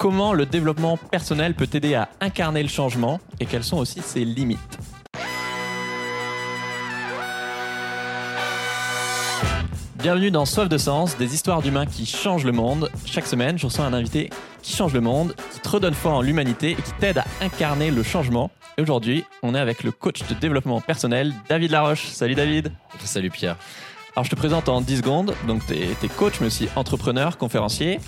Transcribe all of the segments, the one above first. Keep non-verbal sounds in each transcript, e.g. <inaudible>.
comment le développement personnel peut t'aider à incarner le changement et quelles sont aussi ses limites. Bienvenue dans Soif de Sens, des histoires d'humains qui changent le monde. Chaque semaine, je reçois un invité qui change le monde, qui te redonne foi en l'humanité et qui t'aide à incarner le changement. Et aujourd'hui, on est avec le coach de développement personnel, David Laroche. Salut David. Salut Pierre. Alors je te présente en 10 secondes. Donc tu es, coach, mais aussi entrepreneur, conférencier.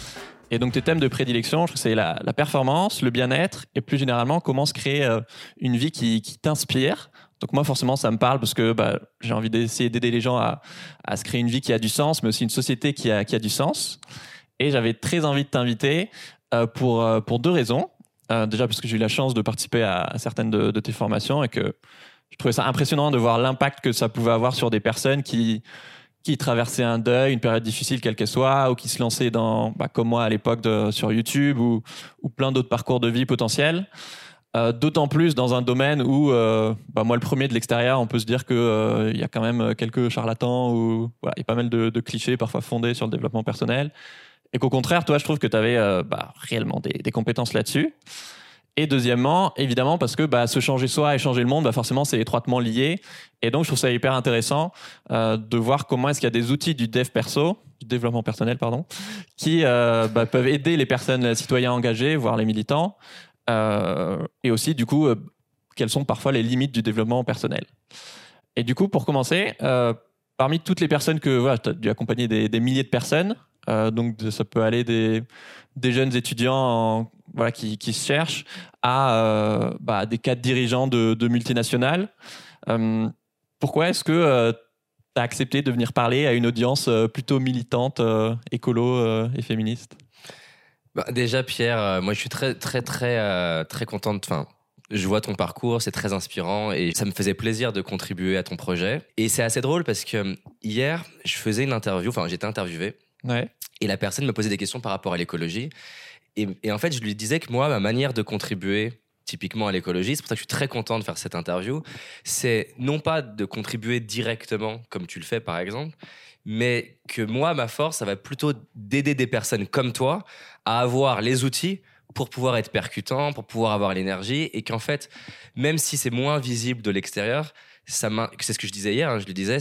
Et donc tes thèmes de prédilection, c'est la, performance, le bien-être et plus généralement comment se créer euh, une vie qui, t'inspire. Donc moi forcément ça me parle parce que bah, j'ai envie d'essayer d'aider les gens à, se créer une vie qui a du sens, mais aussi une société qui a, du sens. Et j'avais très envie de t'inviter euh, pour, euh, pour deux raisons. Déjà parce que j'ai eu la chance de participer à, certaines de, tes formations et que je trouvais ça impressionnant de voir l'impact que ça pouvait avoir sur des personnes qui, qui traversaient un deuil, une période difficile quelle qu'elle soit, ou qui se lançaient dans, bah, comme moi à l'époque sur YouTube ou, plein d'autres parcours de vie potentiels. Euh, d'autant plus dans un domaine où, euh, bah, moi, le premier de l'extérieur, on peut se dire qu'il euh, y a quand même quelques charlatans ou il y a pas mal de, clichés parfois fondés sur le développement personnel. Et qu'au contraire, toi, je trouve que tu avais bah, réellement des, compétences là-dessus. Et deuxièmement, évidemment, parce que bah, se changer soi et changer le monde, bah, forcément, c'est étroitement lié. Et donc, je trouve ça hyper intéressant de voir comment est-ce qu'il y a des outils du dev perso, du développement personnel, pardon, qui bah, peuvent aider les personnes, les citoyens engagés, voire les militants, euh, et aussi, du coup, euh, quelles sont parfois les limites du développement personnel. Et du coup, pour commencer, euh, parmi toutes les personnes que tu as dû accompagner des, milliers de personnes, donc ça peut aller des, des jeunes étudiants voilà, qui, qui, se cherchent à bah, des cadres dirigeants de, de multinationales. pourquoi est-ce que tu as accepté de venir parler à une audience plutôt militante, écolo et féministe? Bah, déjà, Pierre, euh, moi, je suis très, très, très, euh, très contente. Enfin, je vois ton parcours, c'est très inspirant et ça me faisait plaisir de contribuer à ton projet. Et c'est assez drôle parce que euh, hier, je faisais une interview, enfin, j'étais interviewé. Ouais. Et la personne me posait des questions par rapport à l'écologie. Et, en fait, je lui disais que moi, ma manière de contribuer typiquement à l'écologie, c'est pour ça que je suis très content de faire cette interview, c'est non pas de contribuer directement comme tu le fais par exemple, mais que moi, ma force, ça va plutôt d'aider des personnes comme toi à avoir les outils pour pouvoir être percutant, pour pouvoir avoir l'énergie, et qu'en fait, même si c'est moins visible de l'extérieur, c'est ce que je disais hier, hein, je le disais,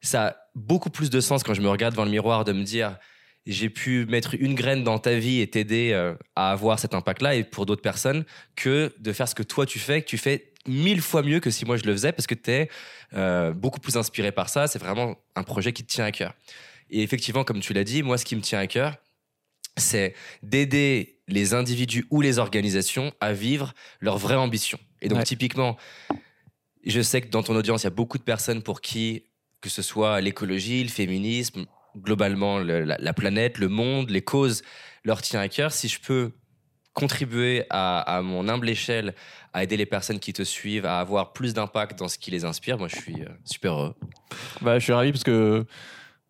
ça a beaucoup plus de sens quand je me regarde devant le miroir de me dire j'ai pu mettre une graine dans ta vie et t'aider euh, à avoir cet impact-là et pour d'autres personnes que de faire ce que toi tu fais, que tu fais mille fois mieux que si moi je le faisais parce que tu es euh, beaucoup plus inspiré par ça. C'est vraiment un projet qui te tient à cœur. Et effectivement, comme tu l'as dit, moi, ce qui me tient à cœur, c'est d'aider les individus ou les organisations à vivre leur vraie ambition. Et donc, typiquement, je sais que dans ton audience, il y a beaucoup de personnes pour qui, que ce soit l'écologie, le féminisme, globalement la, la, planète, le monde, les causes, leur tient à cœur. Si je peux contribuer à, mon humble échelle à aider les personnes qui te suivent à avoir plus d'impact dans ce qui les inspire, moi je suis euh, super heureux. Bah, je suis ravi parce que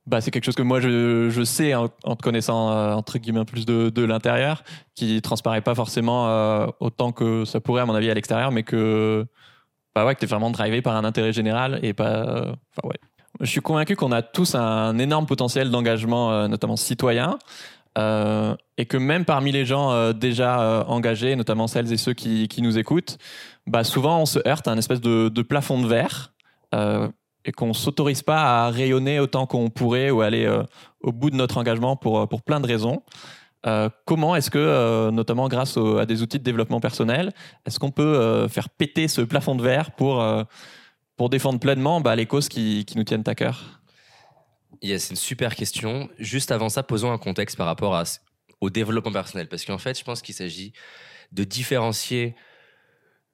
bah, c'est quelque chose que moi je, je sais en, te connaissant euh, entre guillemets plus de, de l'intérieur, qui transparaît pas forcément euh, autant que ça pourrait à mon avis à l'extérieur, mais que bah ouais, que tu es vraiment drivé par un intérêt général et pas. Enfin ouais. Je suis convaincu qu'on a tous un énorme potentiel d'engagement, notamment citoyen. Euh, et que même parmi les gens euh, déjà euh, engagés, notamment celles et ceux qui, nous écoutent, bah souvent on se heurte à un espèce de, plafond de verre et qu'on s'autorise pas à rayonner autant qu'on pourrait ou aller au bout de notre engagement pour plein de raisons. comment est-ce que, notamment grâce à des outils de développement personnel, est-ce qu'on peut faire péter ce plafond de verre pour, pour défendre pleinement bah, les causes qui, qui nous tiennent à cœur c'est une super question. Juste avant ça, posons un contexte par rapport à, au développement personnel. Parce qu'en fait, je pense qu'il s'agit de différencier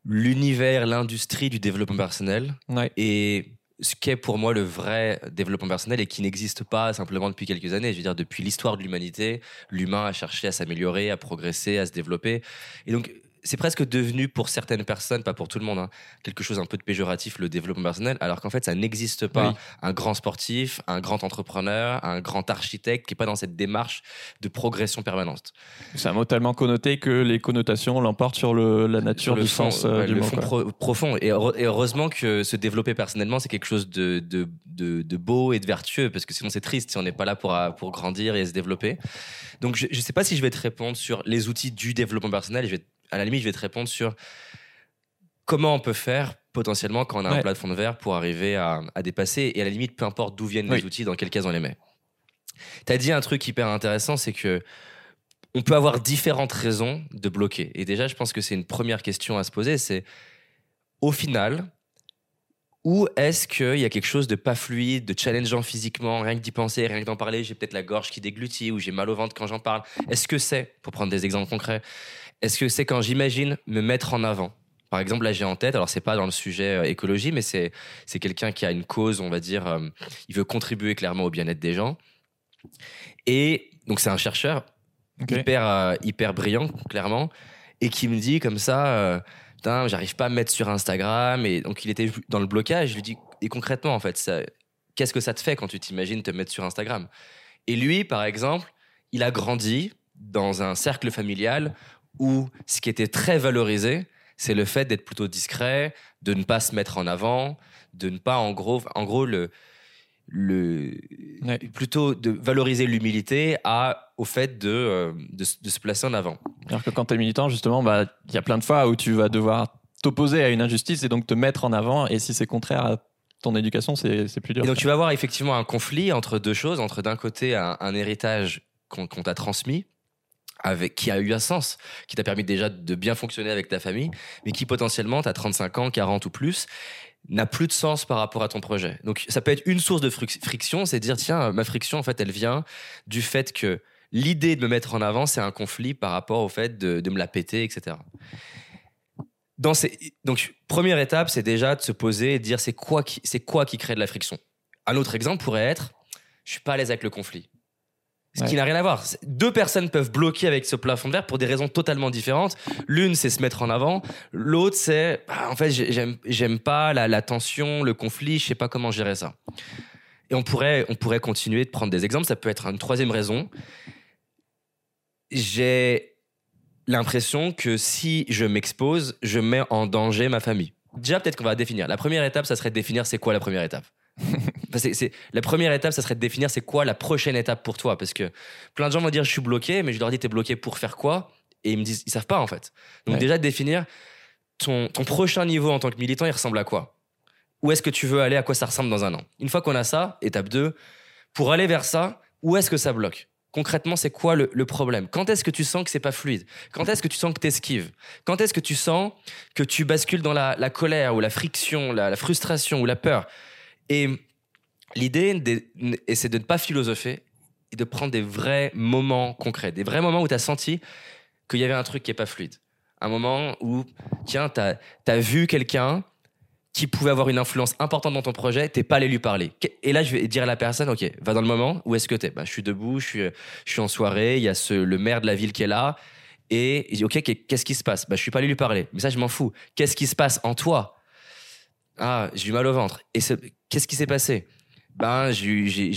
l'univers, l'industrie du développement personnel et ce qu'est pour moi le vrai développement personnel et qui n'existe pas simplement depuis quelques années. Je veux dire, depuis l'histoire de l'humanité, l'humain a cherché à s'améliorer, à progresser, à se développer. Et donc, c'est presque devenu pour certaines personnes, pas pour tout le monde, hein, quelque chose un peu de péjoratif, le développement personnel, alors qu'en fait, ça n'existe pas. Oui. Un grand sportif, un grand entrepreneur, un grand architecte qui n'est pas dans cette démarche de progression permanente. C'est un mot tellement connoté que les connotations l'emportent sur le, la nature Sur le du fond, sens euh, ouais, du le mot. fond quoi. pro- profond. Et, heure- et heureusement que se développer personnellement, c'est quelque chose de, de, de- de beau et de vertueux, parce que sinon c'est triste si on n'est pas là pour, pour grandir et se développer. Donc je ne sais pas si je vais te répondre sur les outils du développement personnel. Je vais, à la limite, je vais te répondre sur comment on peut faire potentiellement quand on a un plafond de verre pour arriver à, à dépasser. Et à la limite, peu importe d'où viennent Oui. les outils, dans quelle case on les met. Tu as dit un truc hyper intéressant, c'est que on peut avoir différentes raisons de bloquer. Et déjà, je pense que c'est une première question à se poser, c'est au final, où est-ce qu'il y a quelque chose de pas fluide, de challengeant physiquement, rien que d'y penser, rien que d'en parler, j'ai peut-être la gorge qui déglutit ou j'ai mal au ventre quand j'en parle. Est-ce que c'est, pour prendre des exemples concrets, est-ce que c'est quand j'imagine me mettre en avant? Par exemple, là j'ai en tête, alors c'est pas dans le sujet euh, écologie, mais c'est c'est quelqu'un qui a une cause, on va dire, euh, il veut contribuer clairement au bien-être des gens. Et donc c'est un chercheur hyper, euh, hyper brillant, clairement, et qui me dit comme ça, euh, putain, j'arrive pas à me mettre sur Instagram. Et donc, il était dans le blocage. Je lui dis, et concrètement, en fait, ça- qu'est-ce que ça te fait quand tu t'imagines te mettre sur Instagram? Et lui, par exemple, il a grandi dans un cercle familial où ce qui était très valorisé, c'est le fait d'être plutôt discret, de ne pas se mettre en avant, de ne pas, en gros, en gros le, le, Ouais. plutôt de valoriser l'humilité à, au fait de, euh, de, se placer en avant. Alors que quand tu es militant, justement, bah, il y a plein de fois où tu vas devoir t'opposer à une injustice et donc te mettre en avant. Et si c'est contraire à ton éducation, c'est plus dur. Et donc tu vas avoir effectivement un conflit entre deux choses, entre d'un côté un, un héritage qu'on qu'on t'a transmis, avec, qui a eu un sens, qui t'a permis déjà de bien fonctionner avec ta famille, mais qui potentiellement, tu as 35 ans, 40 ou plus, n'a plus de sens par rapport à ton projet. Donc ça peut être une source de fric- friction, c'est dire, tiens, ma friction, en fait, elle vient du fait que l'idée de me mettre en avant, c'est un conflit par rapport au fait de, me la péter, etc. Donc, première étape, c'est déjà de se poser et de dire c'est quoi, qui... quoi qui crée de la friction? Un autre exemple pourrait être je suis pas à l'aise avec le conflit. Ce qui n'a rien à voir. Deux personnes peuvent bloquer avec ce plafond de verre pour des raisons totalement différentes. L'une, c'est se mettre en avant. L'autre, c'est bah, en fait, j'ai- j'aime, j'aime pas la, la tension, le conflit, je sais pas comment gérer ça. Et on pourrait, on pourrait continuer de prendre des exemples. Ça peut être une troisième raison. J'ai l'impression que si je m'expose, je mets en danger ma famille. Déjà, peut-être qu'on va définir. La première étape, ça serait de définir c'est quoi la première étape. C'est- la première étape, ça serait de définir c'est quoi la prochaine étape pour toi. Parce que plein de gens vont dire je suis bloqué, mais je leur dis t'es bloqué pour faire quoi? Et ils me disent ils savent pas en fait. Donc Ouais. déjà de définir ton, ton prochain niveau en tant que militant, il ressemble à quoi? Où est-ce que tu veux aller? À quoi ça ressemble dans un an? Une fois qu'on a ça, étape 2, pour aller vers ça, où est-ce que ça bloque? Concrètement, c'est quoi le, le problème? Quand est-ce que tu sens que c'est pas fluide? Quand est-ce que tu sens que tu esquives Quand est-ce que tu sens que tu bascules dans la, la colère ou la friction, la, la frustration ou la peur? Et l'idée, c'est de ne pas philosopher et de prendre des vrais moments concrets, des vrais moments où tu as senti qu'il y avait un truc qui est pas fluide. Un moment où, tiens, tu as, vu quelqu'un qui pouvait avoir une influence importante dans ton projet, t'es pas allé lui parler. Et là, je vais dire à la personne, ok, va dans le moment, où est-ce que t'es bah, Je suis debout, je suis, en soirée, il y a le maire de la ville qui est là, et il dit, ok, qu'est- qu'est-ce qui se passe? Bah, Je suis pas allé lui parler, mais ça, je m'en fous. Qu'est-ce qui se passe en toi? Ah, j'ai eu mal au ventre. Et c'est- qu'est-ce qui s'est passé? Ben, j'ai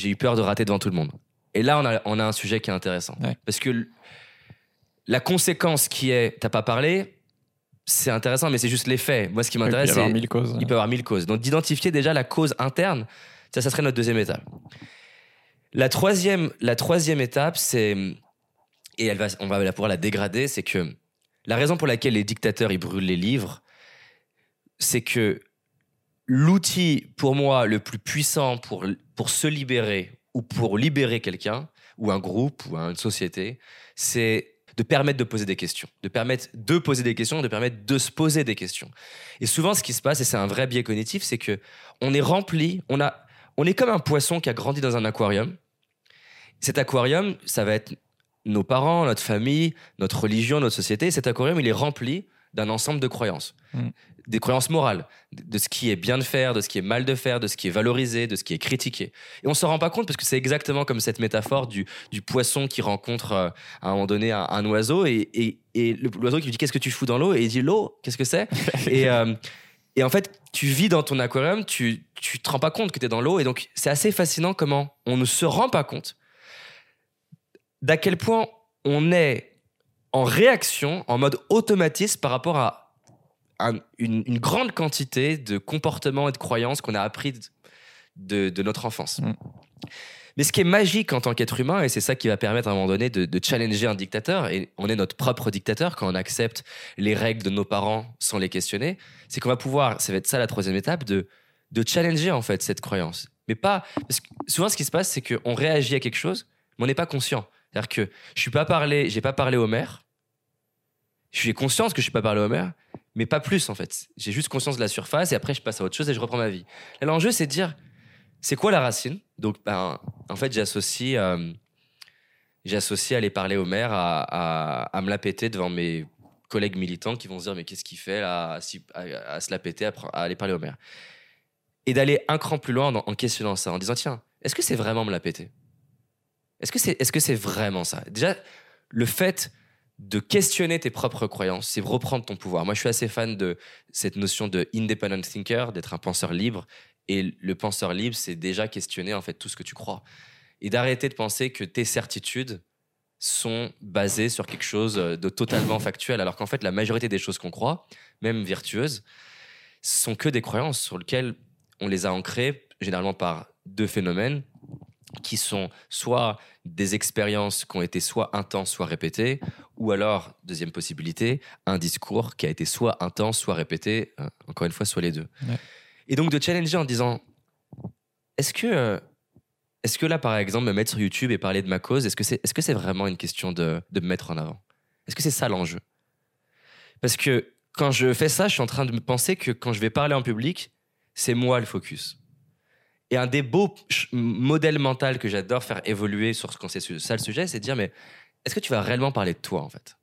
eu- peur de rater devant tout le monde. Et là, on a, on a un sujet qui est intéressant. Ouais. Parce que la conséquence qui est, t'as pas parlé, c'est intéressant, mais c'est juste l'effet. Moi, ce qui Il peut y m'intéresse, avoir c'est mille causes. il peut y avoir mille causes. Donc d'identifier déjà la cause interne, ça, ça serait notre deuxième étape. La troisième, la troisième étape, c'est et elle va, on va pouvoir la dégrader, c'est que la raison pour laquelle les dictateurs ils brûlent les livres, c'est que l'outil pour moi le plus puissant pour pour se libérer ou pour libérer quelqu'un ou un groupe ou une société, c'est de permettre de poser des questions, de permettre de poser des questions, de permettre de se poser des questions. Et souvent, ce qui se passe, et c'est un vrai biais cognitif, c'est que on est rempli, on a, on est comme un poisson qui a grandi dans un aquarium. Cet aquarium, ça va être nos parents, notre famille, notre religion, notre société. Cet aquarium, il est rempli d'un ensemble de croyances, Mm. Des croyances morales, de ce qui est bien de faire, de ce qui est mal de faire, de ce qui est valorisé, de ce qui est critiqué. Et on s'en rend pas compte parce que c'est exactement comme cette métaphore du, du poisson qui rencontre euh, à un moment donné un, un oiseau et, et l'oiseau qui lui dit qu'est-ce que tu fous dans l'eau? Et il dit l'eau qu'est-ce que c'est? <laughs> Et, euh, et en fait tu vis dans ton aquarium tu tu te rends pas compte que tu es dans l'eau et donc c'est assez fascinant comment on ne se rend pas compte d'à quel point on est en réaction en mode automatisme par rapport à un- une, une grande quantité de comportements et de croyances qu'on a appris de, de- de notre enfance. Mm. Mais ce qui est magique en tant qu'être humain, et c'est ça qui va permettre à un moment donné de, de challenger un dictateur, et on est notre propre dictateur quand on accepte les règles de nos parents sans les questionner, c'est qu'on va pouvoir, ça va être ça la troisième étape, de, de challenger en fait cette croyance. Mais pas. Parce que souvent, ce qui se passe, c'est qu'on réagit à quelque chose, mais on n'est pas conscient. C'est-à-dire que je suis pas parlé, j'ai pas parlé au maire, je suis conscience que je suis pas parlé au maire, mais pas plus en fait. J'ai juste conscience de la surface et après je passe à autre chose et je reprends ma vie. L'enjeu, c'est de dire c'est quoi la racine? Donc, ben, en fait, j'associe, euh, j'associe aller parler au maire à, me la péter devant mes collègues militants qui vont se dire mais qu'est-ce qu'il fait là, à, se la péter, à, aller parler au maire? Et d'aller un cran plus loin en, questionnant ça, en disant tiens, est-ce que c'est vraiment me la péter? Est-ce que c'est, est-ce que c'est vraiment ça? Déjà, le fait de questionner tes propres croyances, c'est reprendre ton pouvoir. Moi, je suis assez fan de cette notion de independent thinker, d'être un penseur libre. Et le penseur libre, c'est déjà questionner en fait tout ce que tu crois. Et d'arrêter de penser que tes certitudes sont basées sur quelque chose de totalement <coughs> factuel, alors qu'en fait, la majorité des choses qu'on croit, même vertueuses, sont que des croyances sur lesquelles on les a ancrées, généralement par deux phénomènes qui sont soit des expériences qui ont été soit intenses, soit répétées, ou alors, deuxième possibilité, un discours qui a été soit intense, soit répété, euh, encore une fois, soit les deux. Ouais. Et donc de challenger en disant, est-ce que, euh, est-ce que là, par exemple, me mettre sur YouTube et parler de ma cause, est-ce que c'est, que c'est vraiment une question de, de me mettre en avant? Est-ce que c'est ça l'enjeu? Parce que quand je fais ça, je suis en train de me penser que quand je vais parler en public, c'est moi le focus. Et un des beaux modèles mentaux que j'adore faire évoluer sur ce quand c'est ça le sujet, c'est de dire mais est-ce que tu vas réellement parler de toi en fait?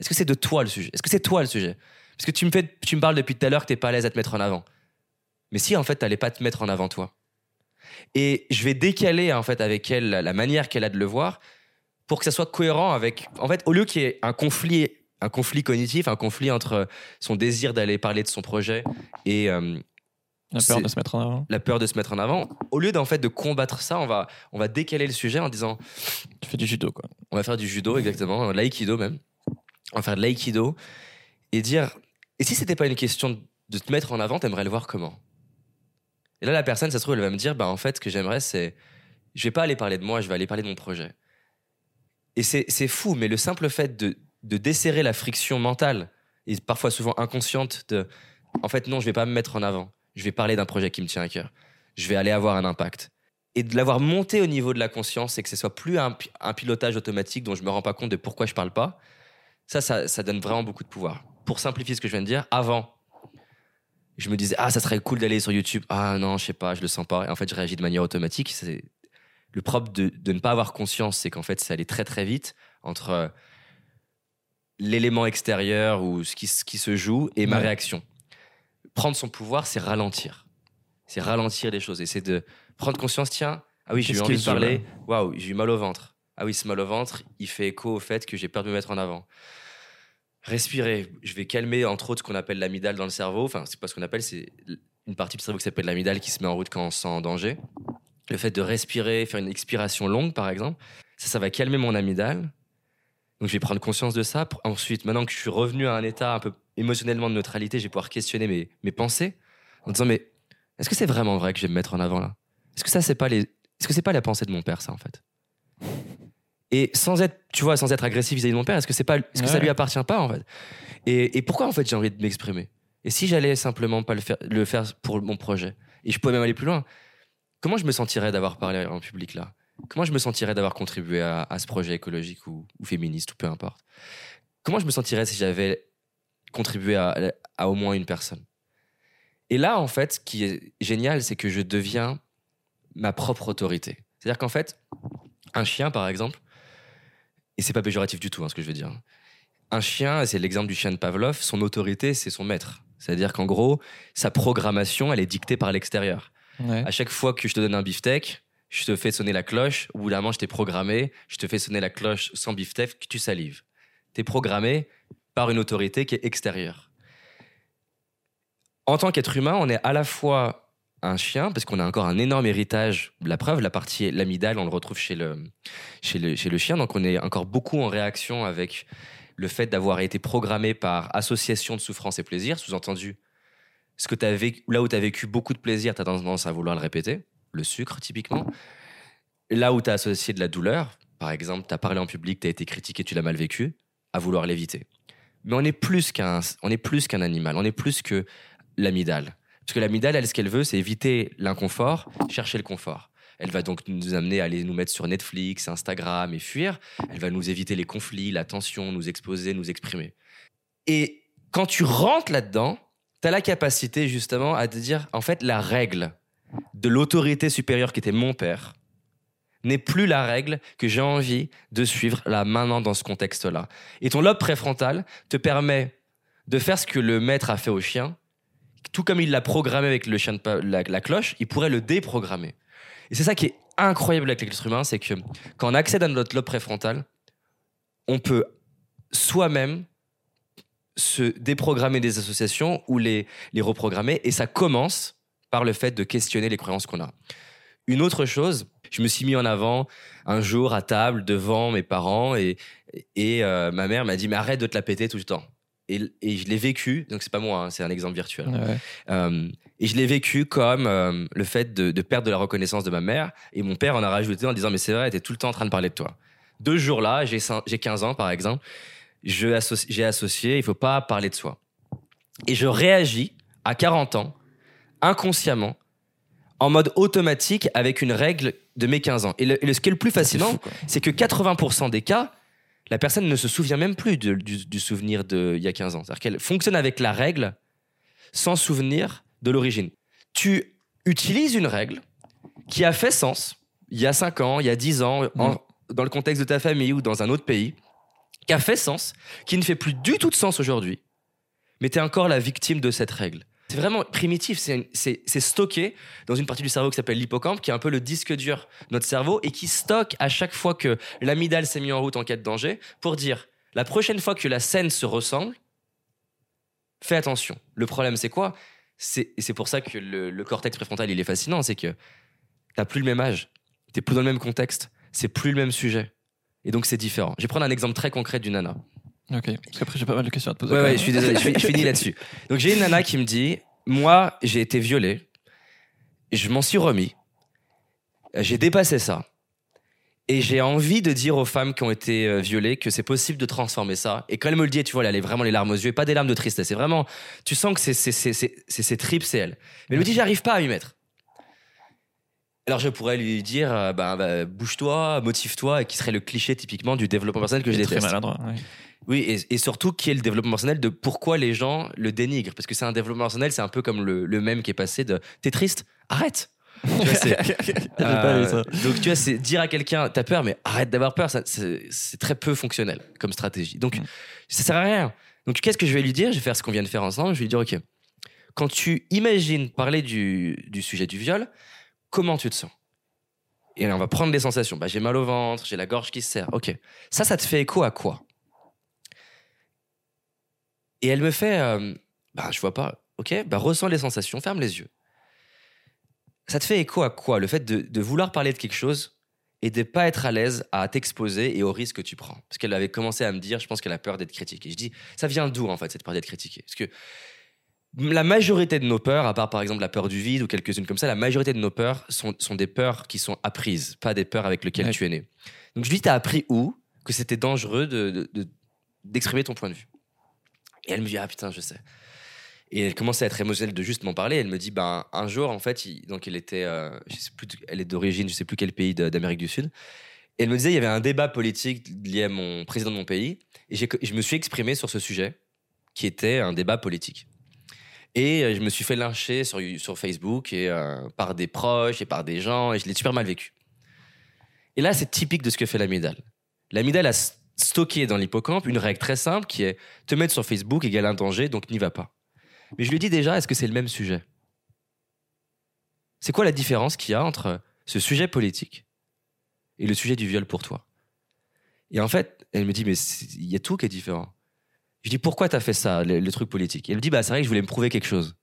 Est-ce que c'est de toi le sujet? Est-ce que c'est toi le sujet? Parce que tu me parles depuis tout à l'heure que t'es pas à l'aise à te mettre en avant. Mais si en fait t'allais pas te mettre en avant toi. Et je vais décaler en fait avec elle la, la manière qu'elle a de le voir pour que ça soit cohérent avec en fait au lieu qu'il y ait un conflit un conflit cognitif, un conflit entre son désir d'aller parler de son projet et, euh, La peur de se mettre en avant. la peur de se mettre en avant, au lieu d'en fait de combattre ça, on va, on va décaler le sujet en disant Tu fais du judo, quoi. on va faire du judo exactement, de l'aïkido même. On va faire de l'aïkido et dire et si c'était pas une question de- te mettre en avant, t'aimerais le voir comment? Et là la personne, ça se trouve, elle va me dire bah en fait ce que j'aimerais c'est je vais pas aller parler de moi, je vais aller parler de mon projet. Et c'est c'est fou, mais le simple fait de, de desserrer la friction mentale et parfois souvent inconsciente de en fait non, je vais pas me mettre en avant, je vais parler d'un projet qui me tient à cœur, je vais aller avoir un impact et de l'avoir monté au niveau de la conscience et que ce soit plus un, pi- un pilotage automatique dont je me rends pas compte de pourquoi je parle pas, ça, ça, ça donne vraiment beaucoup de pouvoir. Pour simplifier ce que je viens de dire, avant, je me disais, ah, ça serait cool d'aller sur YouTube. Ah non, je sais pas, je le sens pas. Et en fait, je réagis de manière automatique. C'est le propre de, de ne pas avoir conscience, c'est qu'en fait, ça allait très très vite entre euh, l'élément extérieur ou ce qui, ce qui se joue et ma réaction. Prendre son pouvoir, c'est ralentir. C'est ralentir les choses et c'est de prendre conscience, tiens, ah oui, j'ai eu envie de parler. Waouh, j'ai eu mal au ventre. Ah oui, ce mal au ventre, il fait écho au fait que j'ai peur de me mettre en avant. Respirer. Je vais calmer, entre autres, ce qu'on appelle l'amygdale dans le cerveau. Enfin, c'est pas ce qu'on appelle, c'est une partie du cerveau qui s'appelle l'amygdale qui se met en route quand on se sent en danger. Le fait de respirer, faire une expiration longue, par exemple, ça, ça va calmer mon amygdale. Donc, je vais prendre conscience de ça. Ensuite, maintenant que je suis revenu à un état un peu émotionnellement de neutralité, je vais pouvoir questionner mes, mes pensées en disant, mais est-ce que c'est vraiment vrai que je vais me mettre en avant là? Est-ce que ça, c'est pas les, est-ce que c'est pas la pensée de mon père, ça, en fait? Et sans être, tu vois, sans être agressif vis-à-vis de mon père, est-ce que c'est pas, est-ce que ça lui appartient pas, en fait? Et, et pourquoi, en fait, j'ai envie de m'exprimer? Et si j'allais simplement pas le faire, le faire pour mon projet Et je pouvais même aller plus loin. Comment je me sentirais d'avoir parlé en public là? Comment je me sentirais d'avoir contribué à, à ce projet écologique ou, ou féministe ou peu importe? Comment je me sentirais si j'avais contribué à, à au moins une personne Et là, en fait, ce qui est génial, c'est que je deviens ma propre autorité. C'est-à-dire qu'en fait, un chien, par exemple, et c'est pas péjoratif du tout, hein, ce que je veux dire. Un chien, c'est l'exemple du chien de Pavlov, son autorité, c'est son maître. C'est-à-dire qu'en gros, sa programmation, elle est dictée par l'extérieur. Ouais. À chaque fois que je te donne un beefsteak, je te fais sonner la cloche. Au bout d'un moment, je t'ai programmé. Je te fais sonner la cloche sans beefsteak, tu salives. Tu es programmé par une autorité qui est extérieure. En tant qu'être humain, on est à la fois un chien, parce qu'on a encore un énorme héritage. La preuve, la partie l'amidale, on le retrouve chez le, chez, le, chez le chien. Donc on est encore beaucoup en réaction avec le fait d'avoir été programmé par association de souffrance et plaisir, sous-entendu, ce que as vécu, là où tu as vécu beaucoup de plaisir, tu as tendance à vouloir le répéter, le sucre typiquement. Là où tu as associé de la douleur, par exemple, tu as parlé en public, tu as été critiqué, tu l'as mal vécu, à vouloir l'éviter. Mais on est plus qu'un on est plus qu'un animal, on est plus que l'amidale. Parce que l'amidale, elle, ce qu'elle veut, c'est éviter l'inconfort, chercher le confort. Elle va donc nous amener à aller nous mettre sur Netflix, Instagram et fuir. Elle va nous éviter les conflits, la tension, nous exposer, nous exprimer. Et quand tu rentres là-dedans, tu as la capacité justement à te dire, en fait, la règle de l'autorité supérieure qui était mon père n'est plus la règle que j'ai envie de suivre là maintenant dans ce contexte-là. Et ton lobe préfrontal te permet de faire ce que le maître a fait au chien, tout comme il l'a programmé avec le chien de la, cloche, il pourrait le déprogrammer. Et c'est ça qui est incroyable avec l'être humain, c'est que quand on accède à notre lobe préfrontal, on peut soi-même se déprogrammer des associations ou les, les reprogrammer, et ça commence par le fait de questionner les croyances qu'on a. Une autre chose, je me suis mis en avant un jour à table devant mes parents et, et euh, ma mère m'a dit mais arrête de te la péter tout le temps. Et, je l'ai vécu, donc c'est pas moi, hein, c'est un exemple virtuel. Euh, et je l'ai vécu comme euh, le fait de, perdre de la reconnaissance de ma mère. Et mon père en a rajouté en disant Mais c'est vrai, t'es tout le temps en train de parler de toi. Deux jours là, j'ai 15 ans par exemple, j'ai associé, il faut pas parler de soi. Et je réagis à 40 ans, inconsciemment, en mode automatique avec une règle de mes 15 ans. Et, le, ce qui est le plus fascinant, c'est que 80% des cas, la personne ne se souvient même plus du, souvenir d'il y a 15 ans. C'est-à-dire qu'elle fonctionne avec la règle sans souvenir de l'origine. Tu utilises une règle qui a fait sens il y a 5 ans, il y a 10 ans, mm. dans le contexte de ta famille ou dans un autre pays, qui a fait sens, qui ne fait plus du tout de sens aujourd'hui, mais tu es encore la victime de cette règle. C'est vraiment primitif, c'est stocké dans une partie du cerveau qui s'appelle l'hippocampe, qui est un peu le disque dur de notre cerveau et qui stocke à chaque fois que l'amidale s'est mis en route en cas de danger pour dire la prochaine fois que la scène se ressemble, fais attention. Le problème, c'est quoi? C'est pour ça que le, cortex préfrontal, il est fascinant, c'est que t'as plus le même âge, t'es plus dans le même contexte, c'est plus le même sujet. Et donc, c'est différent. Je vais prendre un exemple très concret d'une nana. Ok, parce qu'après j'ai pas mal de questions à te poser. Ouais, ouais je suis désolé, je, finis là-dessus. <laughs> Donc j'ai une nana qui me dit Moi, j'ai été violée, je m'en suis remis, j'ai dépassé ça. Et j'ai envie de dire aux femmes qui ont été euh, violées que c'est possible de transformer ça. Et quand elle me le dit, tu vois, elle a vraiment les larmes aux yeux, pas des larmes de tristesse. C'est vraiment, tu sens que c'est ses tripes, c'est elle. Mais elle me dit, j'arrive pas à y mettre. Alors je pourrais lui dire, bah, bah, bouge-toi, motive-toi, et qui serait le cliché typiquement du développement personnel que je déteste. Très maladroit. Oui, et, surtout qui est le développement personnel de pourquoi les gens le dénigrent. Parce que c'est un développement personnel, c'est un peu comme le, même qui est passé de T'es triste Arrête <laughs> euh, donc tu vois, c'est dire à quelqu'un t'as peur, mais arrête d'avoir peur, c'est très peu fonctionnel comme stratégie. Donc ça sert à rien. Donc qu'est-ce que je vais lui dire? Je vais faire ce qu'on vient de faire ensemble. Je vais lui dire ok, quand tu imagines parler du, du sujet du viol, comment tu te sens? Et on va prendre des sensations. Bah, j'ai mal au ventre, j'ai la gorge qui se serre. Ok, ça, ça te fait écho à quoi? Et elle me fait, euh, bah, je vois pas, ok, bah, ressens les sensations, ferme les yeux. Ça te fait écho à quoi Le fait de, vouloir parler de quelque chose et de pas être à l'aise à t'exposer et au risque que tu prends? Parce qu'elle avait commencé à me dire, je pense qu'elle a peur d'être critiquée. Je dis, ça vient d'où en fait cette peur d'être critiquée? Parce que la majorité de nos peurs, à part par exemple la peur du vide ou quelques-unes comme ça, la majorité de nos peurs sont, des peurs qui sont apprises, pas des peurs avec lesquelles tu es né. Donc je lui dis, t'as appris où que c'était dangereux d'exprimer ton point de vue? Et elle me dit, ah putain, je sais. Et elle commençait à être émotionnelle de juste m'en parler. Elle me dit, ben, un jour, en fait, donc elle était, euh, sais plus, elle est d'origine, je sais plus quel pays d'Amérique du Sud. Et elle me disait, il y avait un débat politique lié à mon président de mon pays. Et je me suis exprimé sur ce sujet, qui était un débat politique. Et euh, je me suis fait lyncher sur, sur Facebook et, euh, par des proches et par des gens, et je l'ai super mal vécu. Et là, c'est typique de ce que fait. L'amidale a stocké dans l'hippocampe une règle très simple qui est te mettre sur Facebook égale un danger, donc n'y va pas. Mais je lui dis déjà, est-ce que c'est le même sujet? C'est quoi la différence qu'il y a entre ce sujet politique et le sujet du viol pour toi? Et en fait, elle me dit, mais il y a tout qui est différent. Je dis, pourquoi t'as fait ça, le, le truc politique? Et Elle me dit, bah, c'est vrai que je voulais me prouver quelque chose.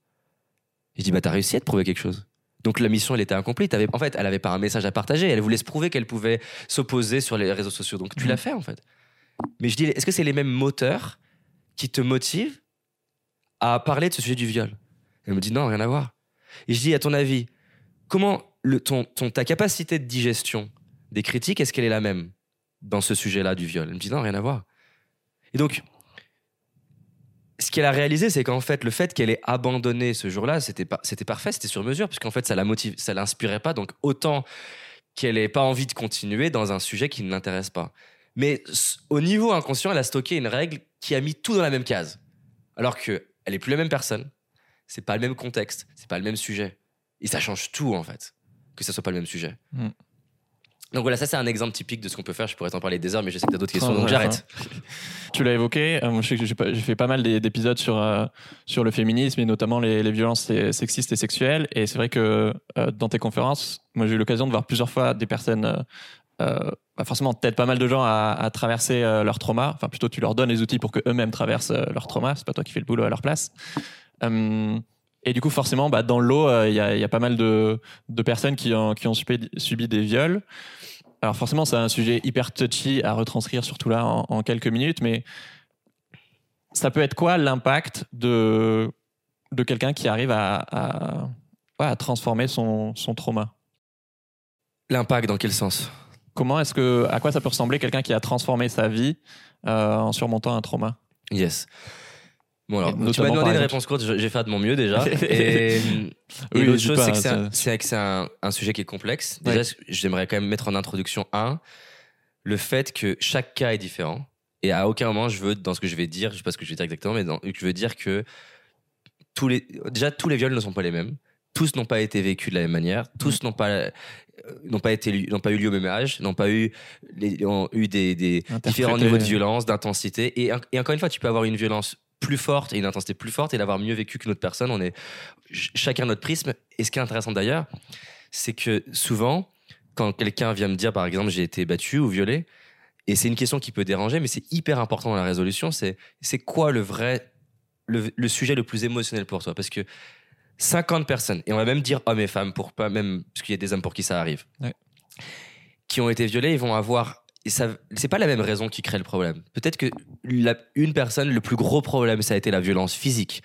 Je dis, bah, t'as réussi à te prouver quelque chose. Donc la mission, elle était incomplète. T'avais- En fait, elle avait pas un message à partager. Elle voulait se prouver qu'elle pouvait s'opposer sur les réseaux sociaux. Donc tu Mhm. l'as fait, en fait. Mais je dis, est-ce que c'est les mêmes moteurs qui te motivent à parler de ce sujet du viol? Elle me dit, non, rien à voir. Et je dis, à ton avis, comment ton, ta capacité de digestion des critiques, est-ce qu'elle est la même dans ce sujet-là du viol? Elle me dit, non, rien à voir. Et donc, ce qu'elle a réalisé, c'est qu'en fait, le fait qu'elle ait abandonné ce jour-là, c'était pas, parfait, c'était sur mesure, puisqu'en fait, ça la motive, ça l'inspirait pas. Donc, autant qu'elle ait pas envie de continuer dans un sujet qui ne l'intéresse pas. Mais au niveau inconscient, elle a stocké une règle qui a mis tout dans la même case. Alors que elle est plus la même personne, c'est pas le même contexte, c'est pas le même sujet. Et ça change tout, en fait, que ça soit pas le même sujet. Mm. Donc voilà, ça c'est un exemple typique de ce qu'on peut faire. Je pourrais t'en parler des heures, mais je sais que t'as d'autres questions, donc ouais, j'arrête. Tu l'as évoqué, euh, je sais que j'ai fait pas mal d'é- d'épisodes sur, euh, sur le féminisme et notamment les, les violences sexistes et sexuelles. Et c'est vrai que euh, dans tes conférences, moi j'ai eu l'occasion de voir plusieurs fois des personnes, forcément peut-être pas mal de gens à, traverser euh, leur trauma. Enfin plutôt tu leur donnes les outils pour qu'eux-mêmes traversent euh, leur trauma. C'est pas toi qui fais le boulot à leur place. Euh, et du coup forcément, bah, dans le lot, euh, il y, a, pas mal de, personnes qui ont, subi, des viols. Alors forcément, c'est un sujet hyper touchy à retranscrire, surtout là en, quelques minutes, mais ça peut être quoi l'impact de, de quelqu'un qui arrive à, transformer son trauma? L'impact, dans quel sens? Comment est-ce que, à quoi ça peut ressembler quelqu'un qui a transformé sa vie euh, en surmontant un trauma? Yes. Bon alors, tu m'as demandé une réponse courte, j'ai fait de mon mieux déjà. et <laughs> et Oui, l'autre chose, c'est que c'est un, c'est que c'est un- un sujet qui est complexe. Déjà, j'aimerais quand même mettre en introduction un, le fait que chaque cas est différent. Et à aucun moment, je veux, dans ce que je vais dire, je sais pas ce que je vais dire exactement, mais dans- je veux dire que tous les, déjà, tous les viols ne sont pas les mêmes. Tous n'ont pas été vécus de la même manière. Tous n'ont pas, euh, n'ont pas été, n'ont pas eu lieu au même âge, n'ont pas eu, les- ont eu des, des différents niveaux de violence, d'intensité. Et, et encore une fois, tu peux avoir une violence plus forte et une intensité plus forte et l'avoir mieux vécu qu'une autre personne. On est ch- chacun notre prisme. Et ce qui est intéressant d'ailleurs, c'est que souvent, quand quelqu'un vient me dire, par exemple, j'ai été battu ou violé, et c'est une question qui peut déranger, mais c'est hyper important dans la résolution, c'est c'est quoi le vrai, le, le sujet le plus émotionnel pour toi? Parce que 50 personnes, et on va même dire hommes et femmes, pour pas même, parce qu'il y a des hommes pour qui ça arrive, Ouais. qui ont été violés, ils vont avoir. et ça- C'est pas la même raison qui crée le problème. Peut-être que la- une personne, le plus gros problème, ça a été la violence physique.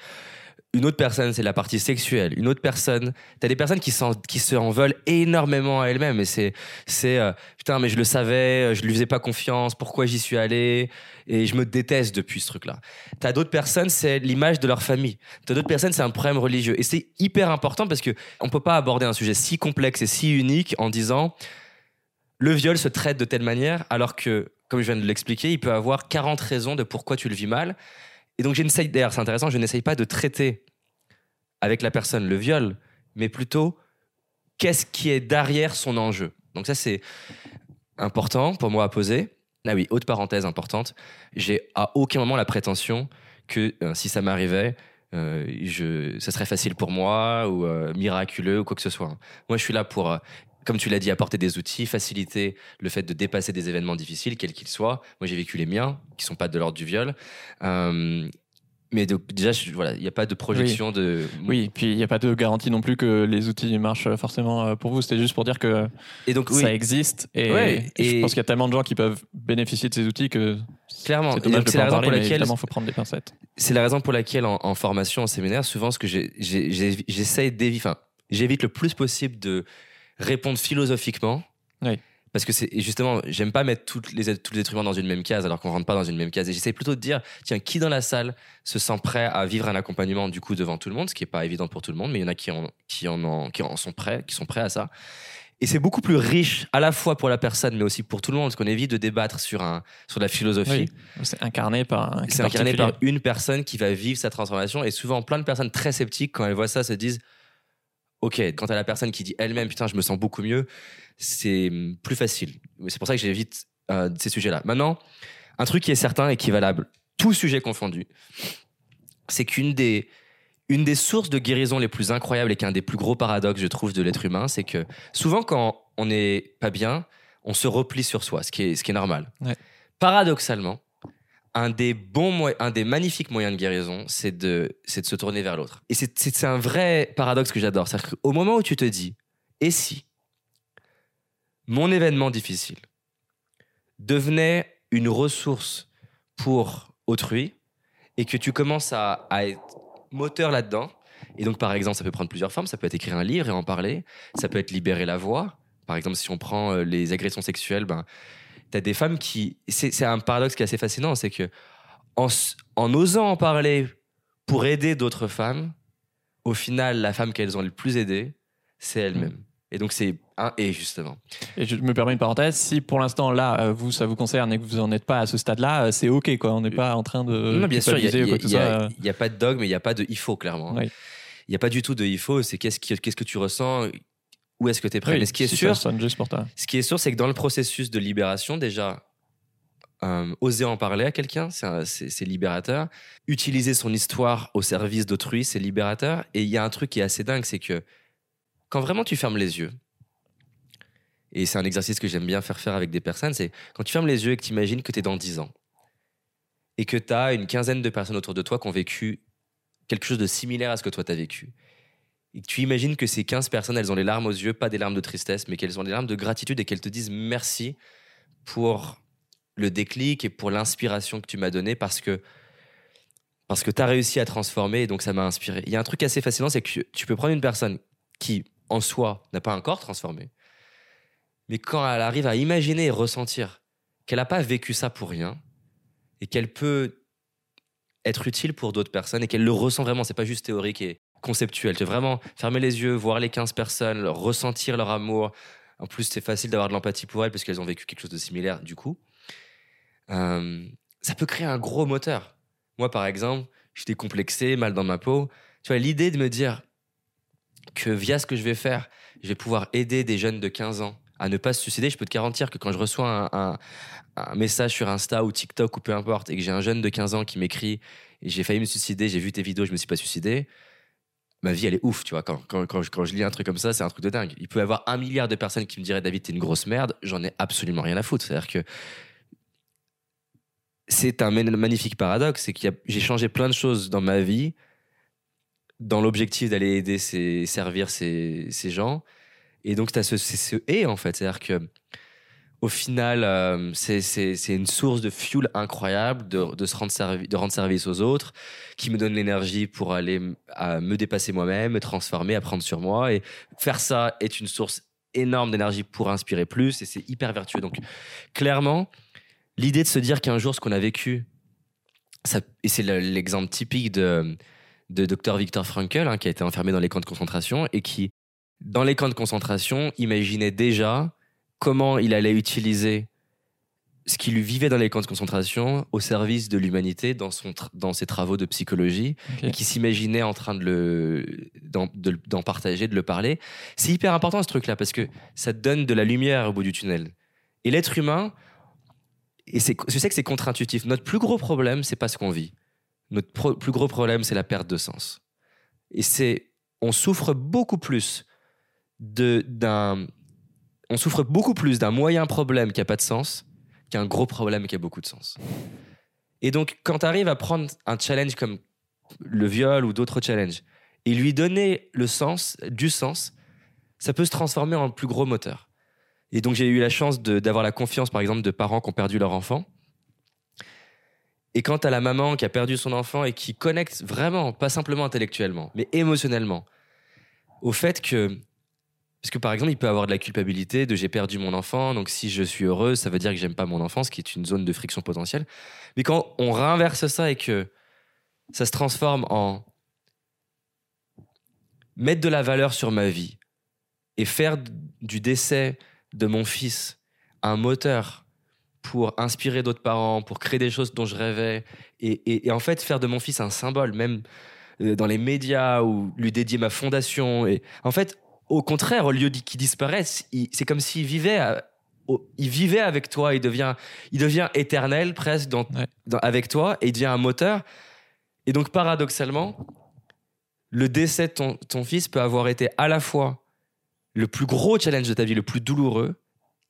Une autre personne, c'est la partie sexuelle. Une autre personne, t'as des personnes qui, se en veulent énormément à elles-mêmes. Et c'est, c'est euh, putain, mais je le savais, je lui faisais pas confiance, pourquoi j'y suis allé Et je me déteste depuis ce truc-là. T'as d'autres personnes, c'est l'image de leur famille. T'as d'autres personnes, c'est un problème religieux. Et c'est hyper important parce que on peut pas aborder un sujet si complexe et si unique en disant le viol se traite de telle manière, alors que, comme je viens de l'expliquer, il peut avoir 40 raisons de pourquoi tu le vis mal. Et donc, j'essaye, d'ailleurs, c'est intéressant, je n'essaye pas de traiter avec la personne le viol, mais plutôt qu'est-ce qui est derrière son enjeu? Donc, ça, c'est important pour moi à poser. Ah oui, autre parenthèse importante, j'ai à aucun moment la prétention que euh, si ça m'arrivait, euh, ça serait facile pour moi ou euh, miraculeux ou quoi que ce soit. Moi, je suis là pour, comme tu l'as dit, apporter des outils, faciliter le fait de dépasser des événements difficiles, quels qu'ils soient. Moi, j'ai vécu les miens, qui sont pas de l'ordre du viol. Euh, mais déjà, je- voilà, il n'y a pas de projection de. Oui, puis il n'y a pas de garantie non plus que les outils marchent forcément euh, pour vous. C'était juste pour dire que Et donc, oui, ça existe et, Ouais, et je pense qu'il y a tellement de gens qui peuvent bénéficier de ces outils que clairement. c'est la raison parler, pour laquelle faut prendre des pincettes. c'est la raison pour laquelle en, en formation, en séminaire, souvent ce que j'essaie d'éviter, enfin, j'évite le plus possible de répondre philosophiquement. Oui. Parce que c'est justement, j'aime pas mettre toutes les, tous les êtres humains dans une même case alors qu'on rentre pas dans une même case. Et j'essaie plutôt de dire, tiens, qui dans la salle se sent prêt à vivre un accompagnement du coup devant tout le monde, ce qui est pas évident pour tout le monde, mais il y en a qui en, qui en, ont- qui en sont prêts, qui sont prêts à ça. Et c'est beaucoup plus riche à la fois pour la personne, mais aussi pour tout le monde, parce qu'on évite de débattre sur, un, sur la philosophie. Oui. C'est incarné par un C'est incarné par une personne qui va vivre sa transformation. Et souvent, plein de personnes très sceptiques, quand elles voient ça, se disent Ok, quant à la personne qui dit elle-même Putain, je me sens beaucoup mieux, c'est plus facile. C'est pour ça que j'évite euh, ces sujets-là. Maintenant, un truc qui est certain et qui est valable, tout sujet confondu, c'est qu'une des, une des sources de guérison les plus incroyables et qu'un des plus gros paradoxes, je trouve, de l'être humain, c'est que souvent, quand on n'est pas bien, on se replie sur soi, ce qui est, ce qui est normal. Ouais. paradoxalement, un des bons un des magnifiques moyens de guérison, c'est de, c'est de se tourner vers l'autre. Et c'est, un vrai paradoxe que j'adore. Qu'au moment où tu te dis, et si mon événement difficile devenait une ressource pour autrui et que tu commences à, à être moteur là-dedans, et donc par exemple, ça peut prendre plusieurs formes. Ça peut être écrire un livre et en parler. Ça peut être libérer la voix. Par exemple, si on prend euh, les agressions sexuelles, ben, tu as des femmes qui. C'est un paradoxe qui est assez fascinant, c'est que en, osant en parler pour aider d'autres femmes, au final, la femme qu'elles ont le plus aidée, c'est elle-même. Et donc, c'est un et justement. Et je me permets une parenthèse, si pour l'instant là, euh, vous, ça vous concerne et que vous n'en êtes pas à ce stade-là, euh, c'est OK, quoi. On n'est pas en train de. non, bien sûr, il n'y a, a- euh. a pas de dogme, mais il n'y a pas de il faut, clairement. Oui. Il n'y a pas du tout de il faut, c'est qu'est-ce, qu'est-ce que tu ressens, où est-ce que tu es prêt. Oui, mais ce qui est si sûr. Ce qui est sûr, c'est que dans le processus de libération, déjà, euh, oser en parler à quelqu'un, c'est un- c'est c'est libérateur. Utiliser son histoire au service d'autrui, c'est libérateur. Et il y a un truc qui est assez dingue, c'est que quand vraiment tu fermes les yeux, et c'est un exercice que j'aime bien faire faire avec des personnes, c'est quand tu fermes les yeux et que tu imagines que tu es dans 10 ans, et que tu as une quinzaine de personnes autour de toi qui ont vécu quelque chose de similaire à ce que toi tu as vécu. Et tu imagines que ces 15 personnes, elles ont les larmes aux yeux, pas des larmes de tristesse, mais qu'elles ont des larmes de gratitude et qu'elles te disent merci pour le déclic et pour l'inspiration que tu m'as donnée parce que parce que tu as réussi à transformer et donc ça m'a inspiré. Il y a un truc assez fascinant, c'est que tu peux prendre une personne qui, en soi, n'a pas un corps transformé, mais quand elle arrive à imaginer et ressentir qu'elle n'a pas vécu ça pour rien et qu'elle peut être utile pour d'autres personnes et qu'elle le ressent vraiment, c'est pas juste théorique et conceptuel. Tu vraiment fermer les yeux, voir les 15 personnes, ressentir leur amour. En plus, c'est facile d'avoir de l'empathie pour elles parce qu'elles ont vécu quelque chose de similaire du coup. Euh, ça peut créer un gros moteur. Moi, par exemple, j'étais complexé, mal dans ma peau. Tu vois, l'idée de me dire que via ce que je vais faire, je vais pouvoir aider des jeunes de 15 ans à ne pas se suicider, je peux te garantir que quand je reçois un, un- message sur Insta ou TikTok ou peu importe, et que j'ai un jeune de 15 ans qui m'écrit j'ai failli me suicider, j'ai vu tes vidéos, je me suis pas suicidé, ma vie elle est ouf, tu vois. Quand, quand, quand, je, lis un truc comme ça, c'est un truc de dingue. Il peut y avoir un milliard de personnes qui me diraient David, t'es une grosse merde, j'en ai absolument rien à foutre. C'est-à-dire que c'est un ma- magnifique paradoxe, c'est que j'ai changé plein de choses dans ma vie dans l'objectif d'aller aider, ces, servir ces, ces gens. Et donc, tu ce, ce et en fait. C'est-à-dire que au final, euh, c'est- une source de fuel incroyable de, se rendre, de rendre service aux autres, qui me donne l'énergie pour aller à me dépasser moi-même, me transformer, apprendre sur moi. Et faire ça est une source énorme d'énergie pour inspirer plus et c'est hyper vertueux. Donc, clairement, l'idée de se dire qu'un jour, ce qu'on a vécu, et c'est le- l'exemple typique de, de Dr. Viktor Frankl, hein, qui a été enfermé dans les camps de concentration et qui, dans les camps de concentration, imaginait déjà comment il allait utiliser ce qui lui vivait dans les camps de concentration au service de l'humanité dans, son dans ses travaux de psychologie et qui s'imaginait en train de le d'en de- d'en partager, de le parler. C'est hyper important ce truc-là parce que ça donne de la lumière au bout du tunnel. Et l'être humain, et c'est- je sais que c'est contre-intuitif, notre plus gros problème, c'est pas ce qu'on vit. Notre pro- plus gros problème, c'est la perte de sens. Et c'est, on souffre beaucoup plus de d'un, on souffre beaucoup plus d'un moyen problème qui a pas de sens qu'un gros problème qui a beaucoup de sens. Et donc, quand tu arrives à prendre un challenge comme le viol ou d'autres challenges et lui donner le sens, du sens, ça peut se transformer en plus gros moteur. Et donc, j'ai eu la chance d'avoir la confiance, par exemple, de parents qui ont perdu leur enfant. Et quand à la maman qui a perdu son enfant et qui connecte vraiment, pas simplement intellectuellement, mais émotionnellement, au fait que. Parce que par exemple, il peut avoir de la culpabilité de j'ai perdu mon enfant, donc si je suis heureux, ça veut dire que j'aime pas mon enfant, ce qui est une zone de friction potentielle. Mais quand on réinverse ça et que ça se transforme en mettre de la valeur sur ma vie et faire du décès de mon fils un moteur pour inspirer d'autres parents, pour créer des choses dont je rêvais, et, et- et en fait faire de mon fils un symbole, même euh, dans les médias, ou lui dédier ma fondation. Et en fait, au contraire, au lieu d'y- qu'il disparaisse, il- c'est comme s'il vivait, à- au- il vivait avec toi, il devient, il devient éternel presque dans, Ouais. dans- avec toi, et il devient un moteur. Et donc paradoxalement, le décès de ton, ton fils peut avoir été à la fois le plus gros challenge de ta vie, le plus douloureux,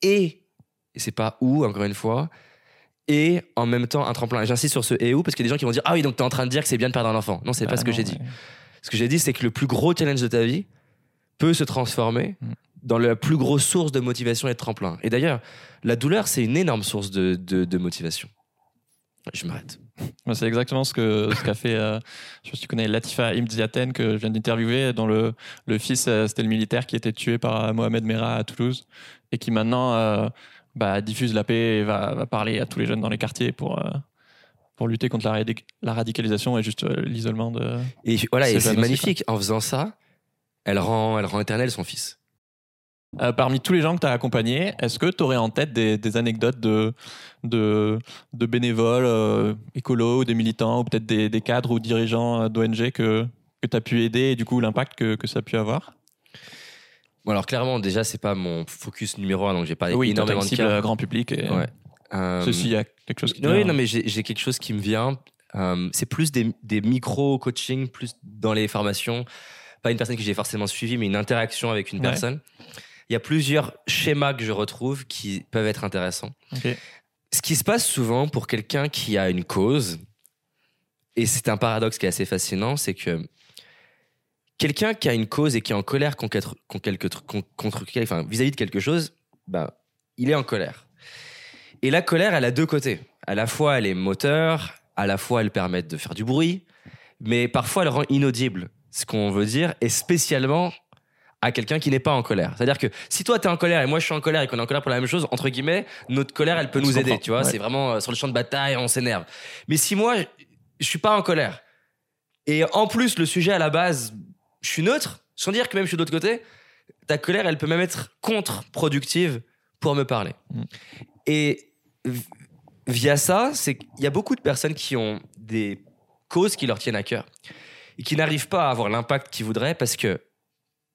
et, et c'est pas où, encore une fois, et en même temps un tremplin. Et J'insiste sur ce et où parce qu'il y a des gens qui vont dire Ah oui, donc tu es en train de dire que c'est bien de perdre un enfant. Non, c'est pas Bah ce que j'ai dit. Ce que j'ai dit, c'est que le plus gros challenge de ta vie peut se transformer Mm. dans la plus grosse source de motivation et de tremplin. Et d'ailleurs, la douleur, c'est une énorme source de, de- de motivation. Je m'arrête. C'est exactement ce que ce qu'a fait. euh, je sais si tu connais Latifa Imziaten que je viens d'interviewer, dont le, le fils euh, c'était le militaire qui était tué par euh, Mohamed Merah à Toulouse et qui maintenant euh, bah, diffuse la paix et va, va parler à tous les jeunes dans les quartiers pour euh, pour lutter contre la, radi- la radicalisation et juste l'isolement de. Et voilà, C'est et c'est magnifique. En faisant ça, elle rend, elle rend éternel son fils. Euh, parmi tous les gens que tu as accompagnés, est-ce que tu aurais en tête des, des anecdotes de, de, de bénévoles euh, écolos ou des militants ou peut-être des, des cadres ou dirigeants euh, d'ONG que, que tu as pu aider et du coup l'impact que, que ça a pu avoir? Bon, alors clairement, déjà, c'est pas mon focus numéro un, donc j'ai pas Oui, énormément de cible cas. grand public. Et Ouais. Euh, Ceci, il y a quelque chose qui te Oui, non, mais j'ai quelque chose qui me vient. Euh, c'est plus des, des micro-coaching, plus dans les formations. Pas une personne que j'ai forcément suivie, mais une interaction avec une Ouais. personne. Il y a plusieurs schémas que je retrouve qui peuvent être intéressants. Ce qui se passe souvent pour quelqu'un qui a une cause, et c'est un paradoxe qui est assez fascinant, c'est que quelqu'un qui a une cause et qui est en colère contre, contre, quelque- contre- contre- enfin, vis-à-vis de quelque chose, bah, il est en colère. Et la colère, elle a deux côtés. À la fois, elle est moteur, à la fois, elle permet de faire du bruit, mais parfois, elle rend inaudible ce qu'on veut dire, et spécialement à quelqu'un qui n'est pas en colère. C'est-à-dire que si toi, tu es en colère et moi, je suis en colère et qu'on est en colère pour la même chose, entre guillemets, notre colère, elle peut On nous aider, tu vois. Ouais. C'est vraiment euh, sur le champ de bataille, on s'énerve. Mais si moi, je suis pas en colère, et en plus, le sujet à la base, je suis neutre, sans dire que même je suis de l'autre côté, ta colère, elle peut même être contre-productive pour me parler. Mm. Et via ça, c'est qu'il y a beaucoup de personnes qui ont des causes qui leur tiennent à cœur qui n'arrivent pas à avoir l'impact qu'ils voudraient parce que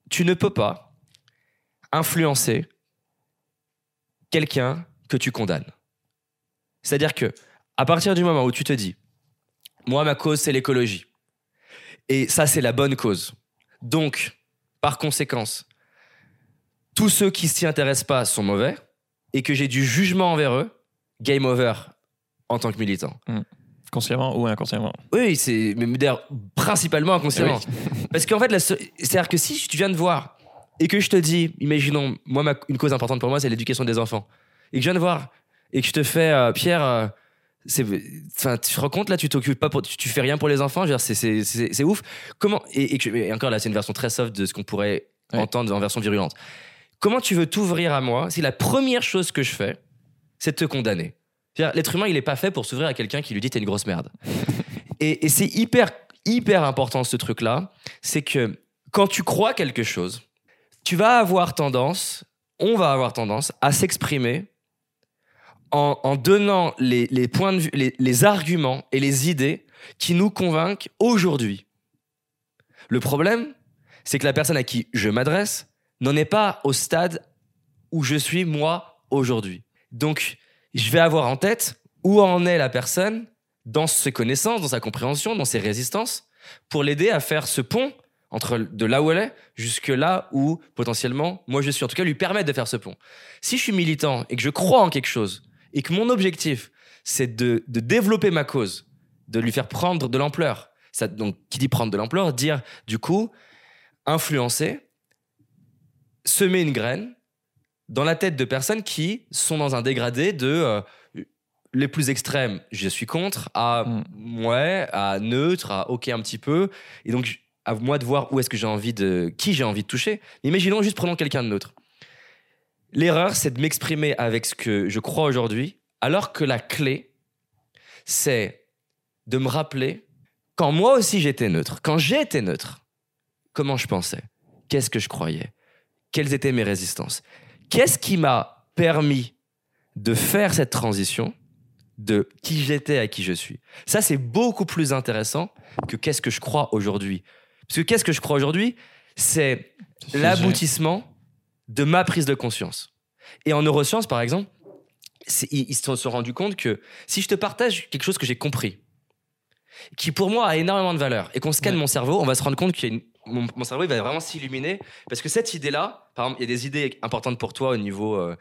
tu ne peux pas influencer quelqu'un que tu condamnes. C'est-à-dire que à partir du moment où tu te dis, moi ma cause c'est l'écologie, et ça c'est la bonne cause, donc par conséquence, tous ceux qui s'y intéressent pas sont mauvais, et que j'ai du jugement envers eux, game over en tant que militant. Consciemment ou inconsciemment. Oui, c'est mais d'ailleurs principalement inconsciemment. Oui. Parce qu'en fait, la c'est-à-dire que si tu viens de voir et que je te dis, imaginons, moi, ma- une cause importante pour moi, c'est l'éducation des enfants, et que je viens de voir et que je te fais, euh, Pierre, euh, enfin, tu te rends compte là, tu t'occupes pas, pour, tu, tu fais rien pour les enfants, c'est, ouf. Comment et, et que je- et encore là, c'est une version très soft de ce qu'on pourrait entendre en version virulente. Comment tu veux t'ouvrir à moi si la première chose que je fais, c'est de te condamner? L'être humain, il est pas fait pour s'ouvrir à quelqu'un qui lui dit t'es une grosse merde. <laughs> et, c'est hyper, hyper important ce truc-là. C'est que quand tu crois quelque chose, tu vas avoir tendance, on va avoir tendance à s'exprimer en, donnant les, les points de vue, les arguments et les idées qui nous convainquent aujourd'hui. Le problème, c'est que la personne à qui je m'adresse n'en est pas au stade où je suis moi aujourd'hui. Donc, je vais avoir en tête où en est la personne dans ses connaissances, dans sa compréhension, dans ses résistances, pour l'aider à faire ce pont entre de là où elle est jusque là où potentiellement moi je suis. En tout cas, lui permettre de faire ce pont. Si je suis militant et que je crois en quelque chose et que mon objectif c'est de, de développer ma cause, de lui faire prendre de l'ampleur. Ça, donc, qui dit prendre de l'ampleur, dire du coup influencer, semer une graine dans la tête de personnes qui sont dans un dégradé de euh, les plus extrêmes, je suis contre, à ouais, à neutre, à ok un petit peu. Et donc, à moi de voir où est-ce que j'ai envie de. qui j'ai envie de toucher. Imaginons juste prenons quelqu'un de neutre. L'erreur, c'est de m'exprimer avec ce que je crois aujourd'hui, alors que la clé, c'est de me rappeler quand moi aussi j'étais neutre, quand j'étais neutre, comment je pensais, qu'est-ce que je croyais, quelles étaient mes résistances, qu'est-ce qui m'a permis de faire cette transition de qui j'étais à qui je suis? Ça, c'est beaucoup plus intéressant que qu'est-ce que je crois aujourd'hui. Parce que qu'est-ce que je crois aujourd'hui, c'est l'aboutissement de ma prise de conscience. Et en neurosciences, par exemple, ils se sont rendus compte que si je te partage quelque chose que j'ai compris, qui pour moi a énormément de valeur, et qu'on scanne Ouais. mon cerveau, on va se rendre compte que mon, mon cerveau il va vraiment s'illuminer, parce que cette idée-là, par exemple, il y a des idées importantes pour toi au niveau euh,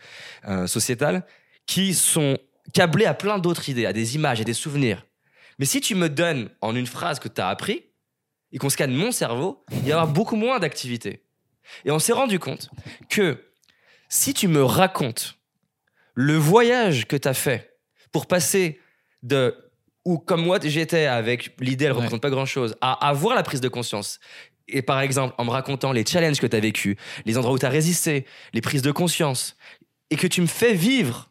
euh, sociétal, qui sont câblé à plein d'autres idées, à des images, à des souvenirs. Mais si tu me donnes en une phrase que tu as appris et qu'on scanne mon cerveau, il va y avoir beaucoup moins d'activité. Et on s'est rendu compte que si tu me racontes le voyage que tu as fait pour passer de où comme moi j'étais avec l'idée elle ne Ouais. représente pas grand chose à avoir la prise de conscience et par exemple en me racontant les challenges que tu as vécu les endroits où tu as résisté les prises de conscience et que tu me fais vivre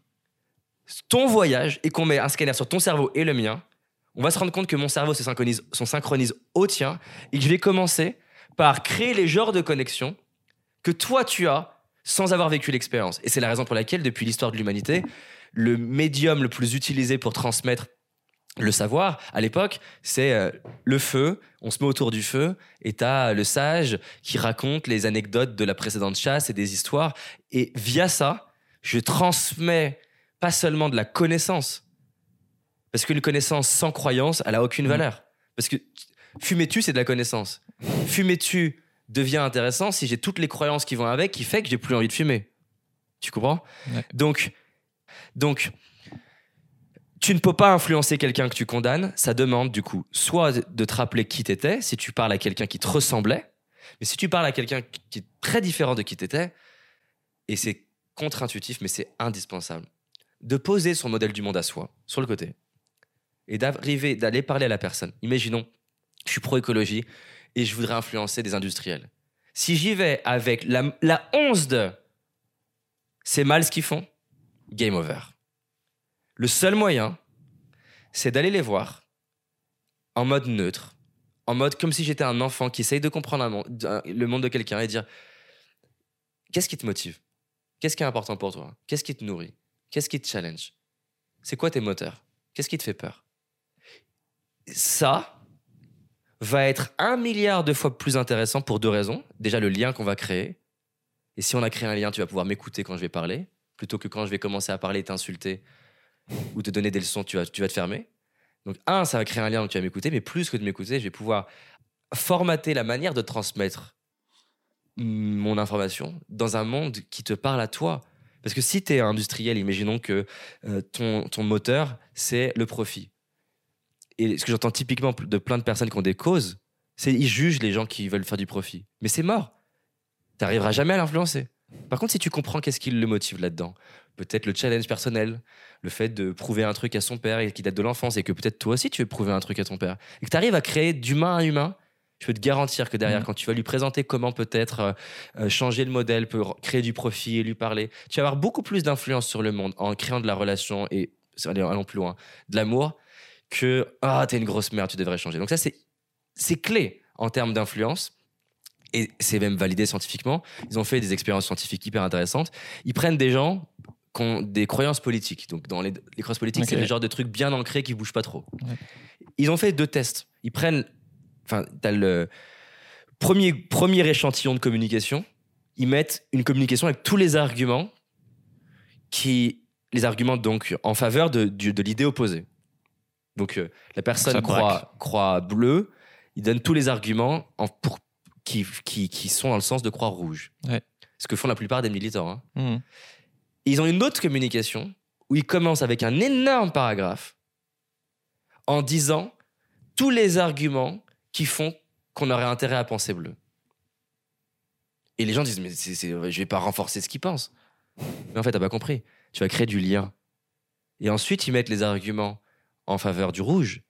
ton voyage et qu'on met un scanner sur ton cerveau et le mien on va se rendre compte que mon cerveau se synchronise, se synchronise au tien et que je vais commencer par créer les genres de connexions que toi tu as sans avoir vécu l'expérience. Et c'est la raison pour laquelle, depuis l'histoire de l'humanité, le médium le plus utilisé pour transmettre le savoir, à l'époque, c'est euh, le feu. On se met autour du feu et t'as le sage qui raconte les anecdotes de la précédente chasse et des histoires. Et via ça, je transmets pas seulement de la connaissance, parce qu'une connaissance sans croyance, elle a aucune Mhm. valeur. Parce que fumer-tu, c'est de la connaissance. Fumer-tu devient intéressant si j'ai toutes les croyances qui vont avec, qui fait que j'ai plus envie de fumer. Tu comprends? Ouais. Donc, donc, tu ne peux pas influencer quelqu'un que tu condamnes. Ça demande du coup soit de te rappeler qui t'étais, si tu parles à quelqu'un qui te ressemblait, mais si tu parles à quelqu'un qui est très différent de qui t'étais, et c'est contre-intuitif, mais c'est indispensable, de poser son modèle du monde à soi, sur le côté, et d'arriver, d'aller parler à la personne. Imaginons, je suis pro-écologie et je voudrais influencer des industriels. Si j'y vais avec la, la once de c'est mal ce qu'ils font, game over. Le seul moyen, c'est d'aller les voir en mode neutre, en mode comme si j'étais un enfant qui essaye de comprendre le monde de quelqu'un et dire qu'est-ce qui te motive? Qu'est-ce qui est important pour toi? Qu'est-ce qui te nourrit? Qu'est-ce qui te challenge? C'est quoi tes moteurs? Qu'est-ce qui te fait peur? Ça va être un milliard de fois plus intéressant pour deux raisons. Déjà, le lien qu'on va créer. Et si on a créé un lien, tu vas pouvoir m'écouter quand je vais parler, plutôt que quand je vais commencer à parler et t'insulter ou te donner des leçons, tu vas, tu vas te fermer. Donc, un, ça va créer un lien, donc tu vas m'écouter, mais plus que de m'écouter, je vais pouvoir formater la manière de transmettre mon information dans un monde qui te parle à toi. Parce que si tu es industriel, imaginons que euh, ton, ton moteur, c'est le profit. Et ce que j'entends typiquement de plein de personnes qui ont des causes, c'est ils jugent les gens qui veulent faire du profit. Mais c'est mort. Tu n'arriveras jamais à l'influencer. Par contre, si tu comprends qu'est-ce qui le motive là-dedans, peut-être le challenge personnel, le fait de prouver un truc à son père et qui date de l'enfance, et que peut-être toi aussi tu veux prouver un truc à ton père, et que tu arrives à créer d'humain à humain, je peux te garantir que derrière, Mhm. quand tu vas lui présenter comment peut-être euh, euh, changer le modèle, peut créer du profit et lui parler, tu vas avoir beaucoup plus d'influence sur le monde en créant de la relation et, allons plus loin, de l'amour, que ah t'es une grosse merde, tu devrais changer. Donc ça c'est c'est clé en termes d'influence. Et c'est même validé scientifiquement. Ils ont fait des expériences scientifiques hyper intéressantes. Ils prennent des gens qui ont des croyances politiques. Donc, dans les, les croyances politiques, c'est le genre de trucs bien ancrés qui bougent pas trop. Ouais. Ils ont fait deux tests. Ils prennent. Enfin, t'as le premier, premier échantillon de communication. Ils mettent une communication avec tous les arguments qui. Les arguments donc en faveur de, l'idée opposée. Donc euh, la personne croit, croit bleu, il donne tous les arguments en, pour, qui, qui, qui sont dans le sens de croix rouge. Ouais. Ce que font la plupart des militants. hein. Et Ils ont une autre communication où ils commencent avec un énorme paragraphe en disant tous les arguments qui font qu'on aurait intérêt à penser bleu. Et les gens disent mais c'est, c'est- je vais pas renforcer ce qu'ils pensent. Mais en fait t'as pas compris. Tu vas créer du lien. Et ensuite ils mettent les arguments en faveur du rouge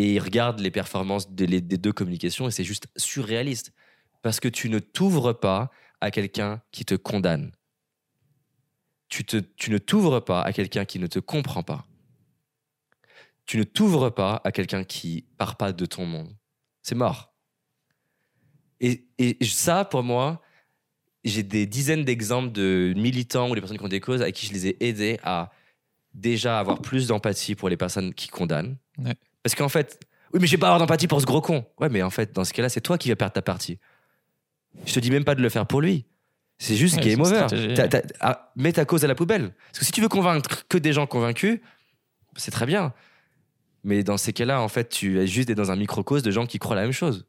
et ils regardent les performances des, deux communications et c'est juste surréaliste parce que tu ne t'ouvres pas à quelqu'un qui te condamne. Tu, ne t'ouvres pas à quelqu'un qui ne te comprend pas. Tu ne t'ouvres pas à quelqu'un qui part pas de ton monde. C'est mort. Et, ça, pour moi, j'ai des dizaines d'exemples de militants ou des personnes qui ont des causes à qui je les ai aidés à déjà avoir plus d'empathie pour les personnes qui condamnent. Parce qu'en fait, oui, mais j'ai pas avoir d'empathie pour ce gros con. Ouais, mais en fait, dans ce cas-là, c'est toi qui vas perdre ta partie. Je te dis même pas de le faire pour lui. C'est juste Ouais, game over. stratégie. T'as- t'as- ah, mets ta cause à la poubelle. Parce que si tu veux convaincre que des gens convaincus, c'est très bien. Mais dans ces cas-là, en fait, tu es juste dans un microcosme de gens qui croient la même chose.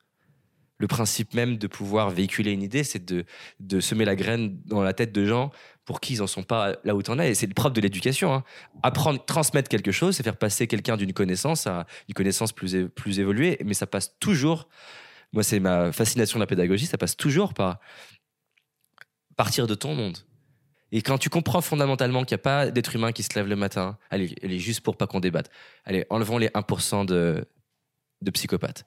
Le principe même de pouvoir véhiculer une idée, c'est de, de semer la graine dans la tête de gens pour qui ils en sont pas là où tu en es. Et c'est le propre de l'éducation. hein. Apprendre, transmettre quelque chose, c'est faire passer quelqu'un d'une connaissance à une connaissance plus, plus évoluée. Mais ça passe toujours, moi c'est ma fascination de la pédagogie, ça passe toujours par partir de ton monde. Et quand tu comprends fondamentalement qu'il n'y a pas d'être humain qui se lève le matin, allez, allez juste pour pas qu'on débatte, allez, enlevons les 1% de, de psychopathes.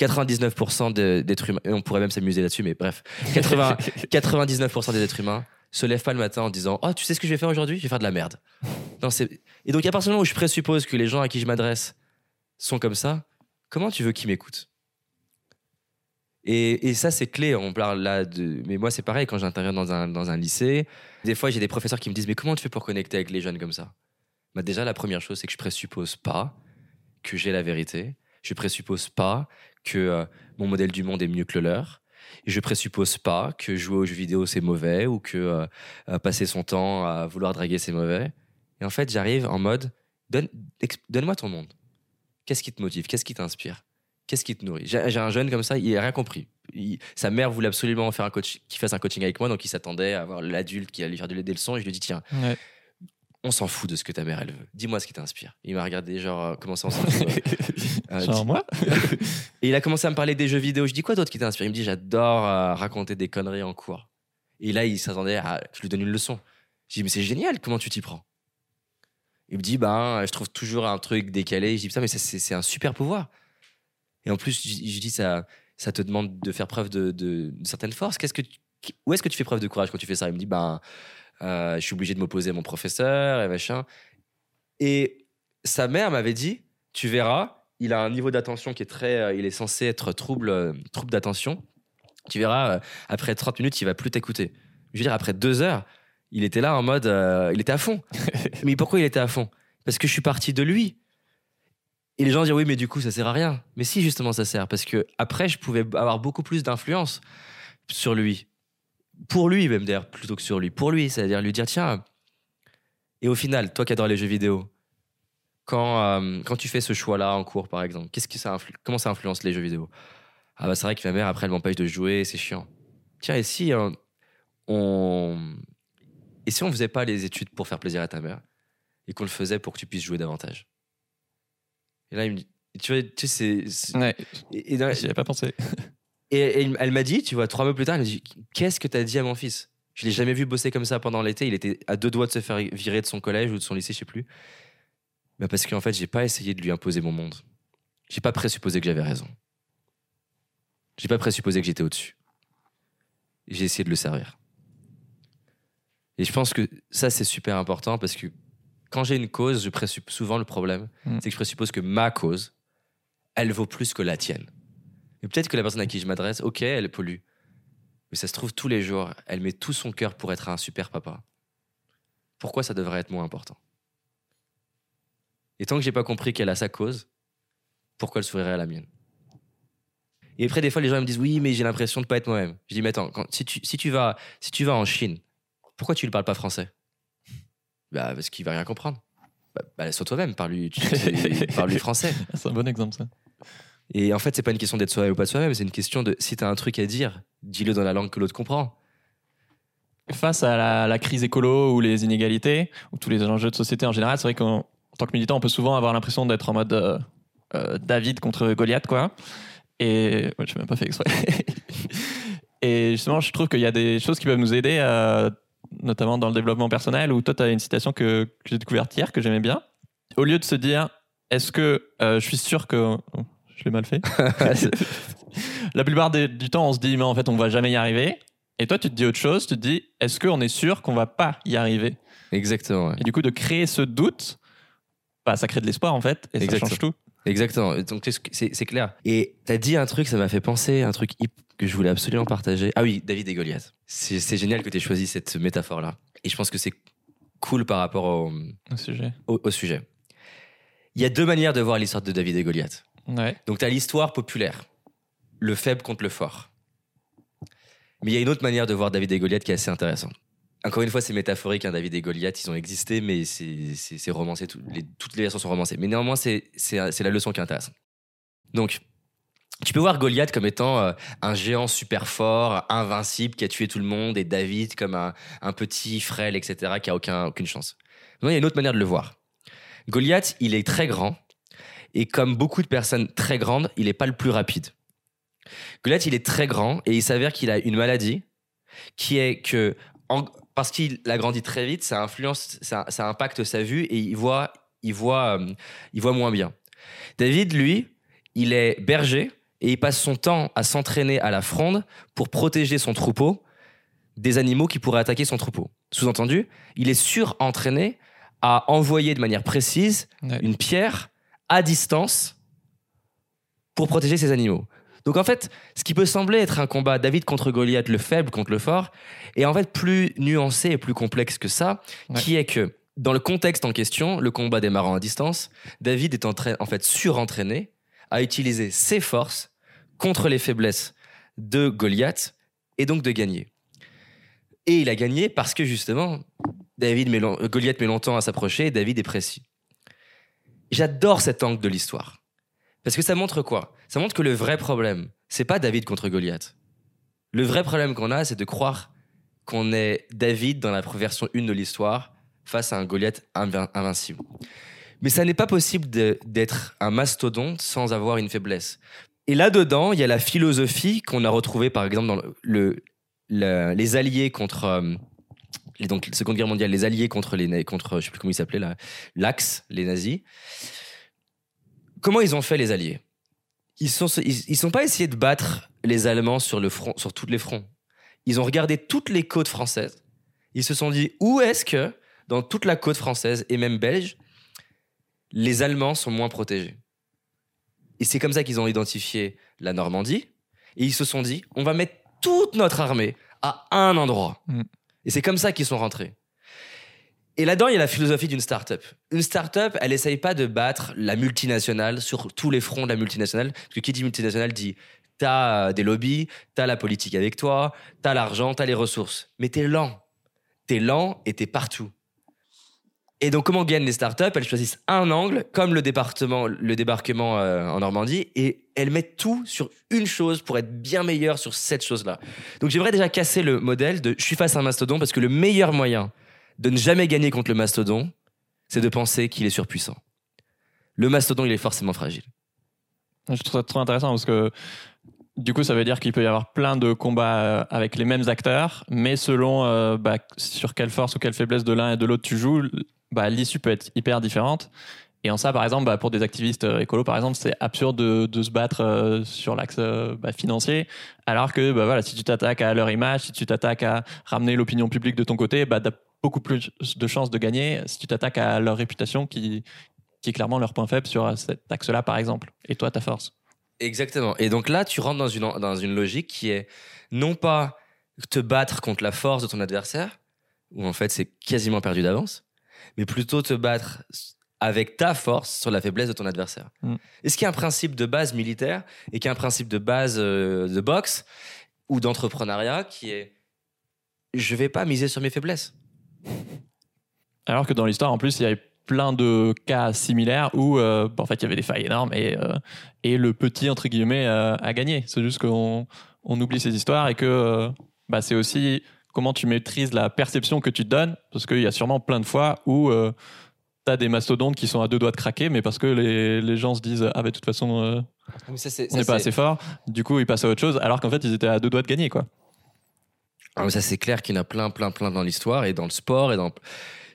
99% de- d'êtres humains, et on pourrait même s'amuser là-dessus, mais bref, 80 99% <laughs> des êtres humains se lèvent pas le matin en disant Oh, tu sais ce que je vais faire aujourd'hui? Je vais faire de la merde. Non, et donc, à partir du moment où je présuppose que les gens à qui je m'adresse sont comme ça, comment tu veux qu'ils m'écoutent? Et, et ça, c'est clé. On parle là de. Mais moi, c'est pareil quand j'interviens dans un, dans un lycée. Des fois, j'ai des professeurs qui me disent Mais comment tu fais pour connecter avec les jeunes comme ça? Bah, Déjà, la première chose, c'est que je présuppose pas que j'ai la vérité. Je présuppose pas que euh, mon modèle du monde est mieux que le leur. Je présuppose pas que jouer aux jeux vidéo c'est mauvais ou que euh, euh, passer son temps à vouloir draguer c'est mauvais. Et en fait, j'arrive en mode donne-moi ton monde. Qu'est-ce qui te motive? Qu'est-ce qui t'inspire? Qu'est-ce qui te nourrit? J'ai un jeune comme ça, il n'a rien compris. Sa mère voulait absolument faire un qu'il fasse un coaching avec moi, donc il s'attendait à avoir l'adulte qui allait lui faire des leçons. Et je lui dis tiens. On s'en fout de ce que ta mère elle veut. Dis-moi ce qui t'inspire. Il m'a regardé genre euh, comment ça on s'en fout <laughs> Euh, Genre dis- moi <laughs> et il a commencé à me parler des jeux vidéo. Je dis quoi d'autre qui t'inspire? Il me dit j'adore euh, raconter des conneries en cours. Et là, il s'attendait à que je lui donne une leçon. Je dis mais c'est génial, comment tu t'y prends? Il me dit ben je trouve toujours un truc décalé. Je dis putain mais c'est- un super pouvoir. Et en plus je, je dis ça ça te demande de faire preuve de, de, de certaines forces. Qu'est-ce que tu- où est-ce que tu fais preuve de courage quand tu fais ça? Il me dit ben euh, je suis obligé de m'opposer à mon professeur et machin. Et sa mère m'avait dit tu verras, il a un niveau d'attention qui est très. euh, il est censé être trouble, euh, trouble d'attention. Tu verras, après 30 minutes, il va plus t'écouter. Je veux dire, après deux heures, il était là en mode. euh, il était à fond. <laughs> mais pourquoi il était à fond? Parce que je suis parti de lui. Et les gens disent oui, mais du coup, ça sert à rien. Mais si, justement, ça sert. Parce que après, je pouvais avoir beaucoup plus d'influence sur lui. Pour lui, même d'ailleurs, plutôt que sur lui. Pour lui, c'est-à-dire lui dire tiens. Et au final, toi qui adores les jeux vidéo, quand, euh, quand tu fais ce choix-là en cours, par exemple, qu'est-ce que ça influ- comment ça influence les jeux vidéo? Ah bah c'est vrai que ma mère, après, elle m'empêche de jouer, c'est chiant. Tiens, et si euh, on... Et si on faisait pas les études pour faire plaisir à ta mère et qu'on le faisait pour que tu puisses jouer davantage? Et là, il me dit... Tu vois, tu sais, c'est... c'est- Ouais, Et, et dans- j'y avais pas pensé. <laughs> et- elle m'a dit, tu vois, trois mois plus tard, elle m'a dit Qu'est-ce que t'as dit à mon fils? Je l'ai jamais vu bosser comme ça pendant l'été. Il était à deux doigts de se faire virer de son collège ou de son lycée, je sais plus. Bah parce qu'en fait, j'ai pas essayé de lui imposer mon monde. J'ai pas présupposé que j'avais raison. J'ai pas présupposé que j'étais au-dessus. J'ai essayé de le servir. Et je pense que ça, c'est super important parce que quand j'ai une cause, je présuppose souvent le problème, Mm. c'est que je présuppose que ma cause, elle vaut plus que la tienne. Et peut-être que la personne à qui je m'adresse, ok, elle pollue. Mais ça se trouve, tous les jours, elle met tout son cœur pour être un super papa. Pourquoi ça devrait être moins important? Et tant que j'ai pas compris qu'elle a sa cause, pourquoi elle sourirait à la mienne? Et après, des fois, les gens me disent oui, mais j'ai l'impression de pas être moi-même. Je dis mais attends, si, tu, si, tu vas, si tu vas en Chine, pourquoi tu ne parles pas français? Bah parce qu'il va rien comprendre. Bah, bah sois toi-même, parle-lui parle-lui français. <laughs> C'est un bon exemple, ça. Et en fait, c'est pas une question d'être soi-même ou pas de soi-même, c'est une question de si t'as un truc à dire, dis-le dans la langue que l'autre comprend. Face à la, crise écolo ou les inégalités, ou tous les enjeux de société en général, c'est vrai qu'en en tant que militant, on peut souvent avoir l'impression d'être en mode euh, euh, David contre Goliath, quoi. Et ouais, je même pas fait exprès. <laughs> Et justement, je trouve qu'il y a des choses qui peuvent nous aider, euh, notamment dans le développement personnel, où toi, tu as une citation que, j'ai découverte hier, que j'aimais bien. Au lieu de se dire, est-ce que je suis sûr que... je l'ai mal fait. <laughs> <laughs> La plupart des- du temps, on se dit, mais en fait, on va jamais y arriver. Et toi, tu te dis autre chose, tu te dis, est-ce qu'on est sûr qu'on va pas y arriver? Exactement. ouais. Et du coup, de créer ce doute, bah, ça crée de l'espoir, en fait, et Exactement. ça change tout. Exactement. Donc c'est- clair. Et t'as dit un truc, ça m'a fait penser, un truc hip que je voulais absolument partager. Ah oui, David et Goliath. C'est génial que tu aies choisi cette métaphore-là. Et je pense que c'est cool par rapport au, sujet. au- au sujet. Il y a deux manières de voir l'histoire de David et Goliath. Donc, tu as l'histoire populaire, le faible contre le fort. Mais il y a une autre manière de voir David et Goliath qui est assez intéressante. Encore une fois, c'est métaphorique, hein, David et Goliath, ils ont existé, mais c'est romancé, toutes les versions sont romancées. Mais néanmoins, c'est la leçon qui est intéressante. Donc, tu peux voir Goliath comme étant euh, un géant super fort, invincible, qui a tué tout le monde, et David comme un, petit frêle, etc., qui a aucun, aucune chance. Non, il y a une autre manière de le voir. Goliath, il est très grand, et comme beaucoup de personnes très grandes, il n'est pas le plus rapide. Goliath, il est très grand, et il s'avère qu'il a une maladie, qui est que, en- parce qu'il a grandi très vite, ça influence, ça, ça impacte sa vue, et il voit, il voit, euh, il voit moins bien. David, lui, il est berger, et il passe son temps à s'entraîner à la fronde pour protéger son troupeau des animaux qui pourraient attaquer son troupeau. Sous-entendu, il est surentraîné à envoyer de manière précise Ouais. une pierre à distance pour protéger ses animaux. Donc en fait, ce qui peut sembler être un combat David contre Goliath, le faible contre le fort, est en fait plus nuancé et plus complexe que ça, Ouais. qui est que dans le contexte en question, le combat démarrant à distance, David est en, fait surentraîné à utiliser ses forces contre les faiblesses de Goliath et donc de gagner. Et il a gagné parce que justement, David met Goliath met longtemps à s'approcher et David est précis. J'adore cet angle de l'histoire. Parce que ça montre quoi? Ça montre que le vrai problème, c'est pas David contre Goliath. Le vrai problème qu'on a, c'est de croire qu'on est David dans la version 1 de l'histoire face à un Goliath invin- invincible. Mais ça n'est pas possible d'être un mastodonte sans avoir une faiblesse. Et là-dedans, il y a la philosophie qu'on a retrouvée, par exemple, dans les alliés contre. Les, donc, Seconde Guerre mondiale, les alliés contre les. contre, je sais plus comment ils s'appelaient, l'Axe, les nazis. Comment ils ont fait, les alliés? Ils sont, ils sont pas essayés de battre les Allemands sur, le front, sur tous les fronts. Ils ont regardé toutes les côtes françaises. Ils se sont dit où est-ce que, dans toute la côte française et même belge, les Allemands sont moins protégés? Et c'est comme ça qu'ils ont identifié la Normandie. Et ils se sont dit, on va mettre toute notre armée à un endroit. Mm. Et c'est comme ça qu'ils sont rentrés. Et là-dedans, il y a la philosophie d'une start-up. Une start-up, elle essaye pas de battre la multinationale sur tous les fronts de la multinationale. Parce que qui dit multinationale dit t'as euh, des lobbies, t'as la politique avec toi, t'as l'argent, t'as les ressources. Mais t'es lent. T'es lent et t'es partout. Et donc, comment gagnent les startups? Elles choisissent un angle, comme le, département, le débarquement euh, en Normandie, et elles mettent tout sur une chose pour être bien meilleures sur cette chose-là. Donc, j'aimerais déjà casser le modèle de je suis face à un mastodon parce que le meilleur moyen de ne jamais gagner contre le mastodon, c'est de penser qu'il est surpuissant. Le mastodon, il est forcément fragile. Je trouve ça trop intéressant parce que du coup, ça veut dire qu'il peut y avoir plein de combats euh, avec les mêmes acteurs, mais selon euh, bah, sur quelle force ou quelle faiblesse de l'un et de l'autre tu joues, bah, l'issue peut être hyper différente. Et en ça, par exemple, bah, pour des activistes euh, écolos, par exemple, c'est absurde de, se battre euh, sur l'axe euh, bah, financier, alors que bah, voilà, si tu t'attaques à leur image, si tu t'attaques à ramener l'opinion publique de ton côté, bah, tu as beaucoup plus de chances de gagner si tu t'attaques à leur réputation qui, qui est clairement leur point faible sur cet axe-là, par exemple. Et toi, ta force. Exactement. Et donc là, tu rentres dans une, dans une logique qui est non pas te battre contre la force de ton adversaire, où en fait c'est quasiment perdu d'avance, mais plutôt te battre avec ta force sur la faiblesse de ton adversaire. Mm. Et ce qui est un principe de base militaire et qui est un principe de base euh, de boxe ou d'entrepreneuriat qui est je vais pas miser sur mes faiblesses? Alors que dans l'histoire, en plus, il y avait plein de cas similaires où, euh, en fait, il y avait des failles énormes et, euh, et le petit, entre guillemets, a gagné. C'est juste qu'on on oublie ces histoires et que bah, c'est aussi comment tu maîtrises la perception que tu te donnes, parce qu'il y a sûrement plein de fois où tu as des mastodontes qui sont à deux doigts de craquer, mais parce que les, les gens se disent Ah, bah, de toute façon, euh, Ça, c'est- on n'est pas assez fort, du coup, ils passent à autre chose, alors qu'en fait, ils étaient à deux doigts de gagner, quoi. Ah, mais ça, c'est clair qu'il y en a plein, plein, plein dans l'histoire et dans le sport. Et, dans...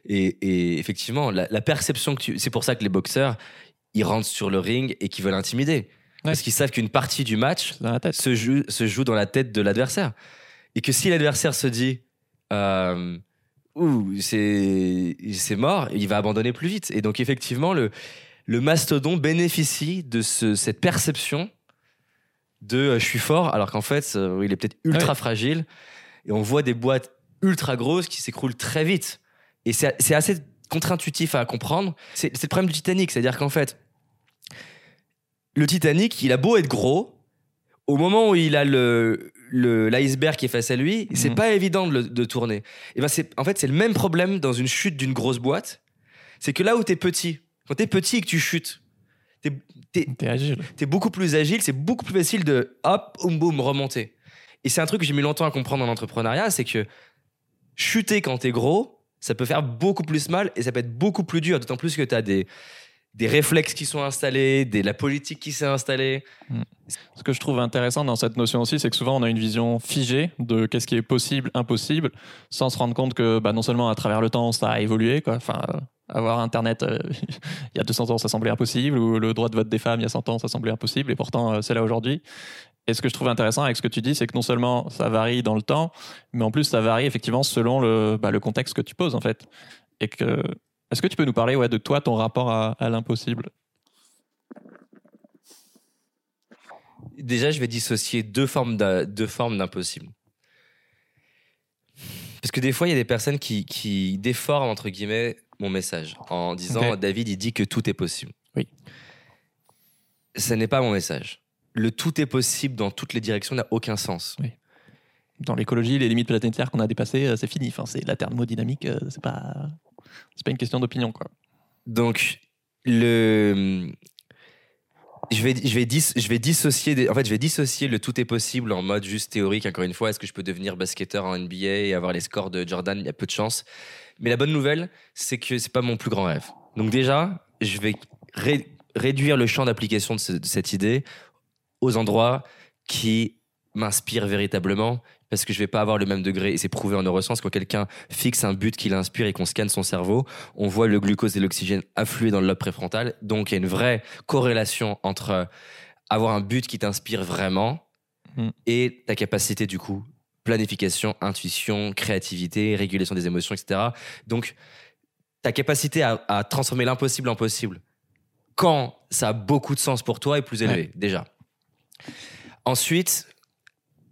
et, et effectivement, la, la perception que tu. C'est pour ça que les boxeurs, ils rentrent sur le ring et qu'ils veulent intimider. Parce qu'ils savent qu'une partie du match C'est dans la tête. se joue, se joue dans la tête de l'adversaire. Et que si l'adversaire se dit. Euh, Ouh, c'est c'est mort, il va abandonner plus vite. Et donc, effectivement, le, le mastodon bénéficie de ce- cette perception de euh, je suis fort, alors qu'en fait, euh, il est peut-être ultra Ouais. fragile. Et on voit des boîtes ultra grosses qui s'écroulent très vite. Et c'est c'est assez contre-intuitif à comprendre. C'est c'est le problème du Titanic, c'est-à-dire qu'en fait, le Titanic, il a beau être gros, au moment où il a le le- l'iceberg qui est face à lui, c'est Mhm. pas évident de, le- de tourner. Et ben c'est en fait c'est le même problème dans une chute d'une grosse boîte, c'est que là où t'es petit, quand t'es petit et que tu chutes, T'es agile. t'es beaucoup plus agile, c'est beaucoup plus facile de hop, boum, boum, remonter. Et c'est un truc que j'ai mis longtemps à comprendre en entrepreneuriat, c'est que chuter quand t'es gros, ça peut faire beaucoup plus mal et ça peut être beaucoup plus dur, d'autant plus que t'as des, des réflexes qui sont installés, des, la politique qui s'est installée. Ce que je trouve intéressant dans cette notion aussi, c'est que souvent on a une vision figée de qu'est-ce qui est possible, impossible, sans se rendre compte que bah, non seulement à travers le temps ça a évolué, quoi. Enfin, euh, avoir Internet euh, <laughs> il y a 200 ans ça semblait impossible, ou le droit de vote des femmes il y a 100 ans ça semblait impossible, et pourtant euh, c'est là aujourd'hui. Et ce que je trouve intéressant avec ce que tu dis, c'est que non seulement ça varie dans le temps, mais en plus ça varie effectivement selon le, bah, le contexte que tu poses en fait. Et que est-ce que tu peux nous parler ouais, de toi, ton rapport à, à l'impossible? Déjà, je vais dissocier deux formes d'impossible. Parce que des fois, il y a des personnes qui, qui déforment, entre guillemets, mon message en disant. David, il dit que tout est possible. Oui. Ce n'est pas mon message. Le tout est possible dans toutes les directions n'a aucun sens. Dans l'écologie, les limites planétaires qu'on a dépassées, euh, c'est fini. Enfin, c'est la thermodynamique, euh, c'est pas, c'est pas une question d'opinion, quoi. Donc, le. Je vais, je, vais dis- je vais dissocier en fait je vais dissocier le tout est possible en mode juste théorique encore une fois est-ce que je peux devenir basketteur en NBA et avoir les scores de Jordan? Il y a peu de chance mais la bonne nouvelle c'est que c'est pas mon plus grand rêve donc déjà je vais ré- réduire le champ d'application de cette idée aux endroits qui m'inspirent véritablement parce que je vais pas avoir le même degré et c'est prouvé en neurosciences quand quelqu'un fixe un but qui l'inspire et qu'on scanne son cerveau on voit le glucose et l'oxygène affluer dans le lobe préfrontal. Donc, il y a une vraie corrélation entre euh, avoir un but qui t'inspire vraiment Mm. et ta capacité, du coup, planification, intuition, créativité, régulation des émotions, etc. Donc, ta capacité à, à transformer l'impossible en possible quand ça a beaucoup de sens pour toi est plus élevée, déjà. Ensuite,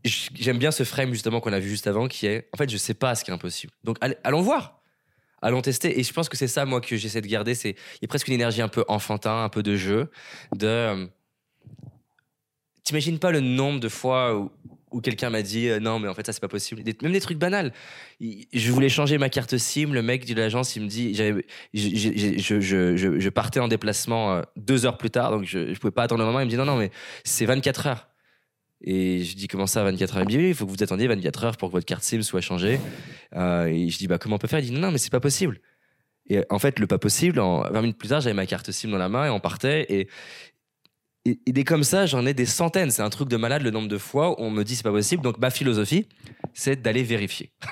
j'aime bien ce frame justement qu'on a vu juste avant qui est en fait je sais pas ce qui est impossible. Donc allons voir. Allons tester. Et je pense que c'est ça moi que j'essaie de garder. C'est il y a presque une énergie un peu enfantin un peu de jeu de euh, t'imagines pas le nombre de fois où, où quelqu'un m'a dit euh, non mais en fait ça c'est pas possible. Même des trucs banals. Je voulais changer ma carte SIM. Le mec de l'agence il me dit je, je, je, je partais en déplacement euh, deux heures plus tard. Donc je, je pouvais pas attendre le moment il me dit non non mais c'est 24 heures et je dis comment ça 24 heures Il me dit oui, il faut que vous attendiez 24 heures pour que votre carte SIM soit changée. Euh, et je dis bah comment on peut faire? Il dit non, non mais c'est pas possible. Et en fait le pas possible, en 20 minutes plus tard j'avais ma carte SIM dans la main et on partait et et, et des comme ça j'en ai des centaines. C'est un truc de malade le nombre de fois où on me dit c'est pas possible. Donc ma philosophie c'est d'aller vérifier. <laughs>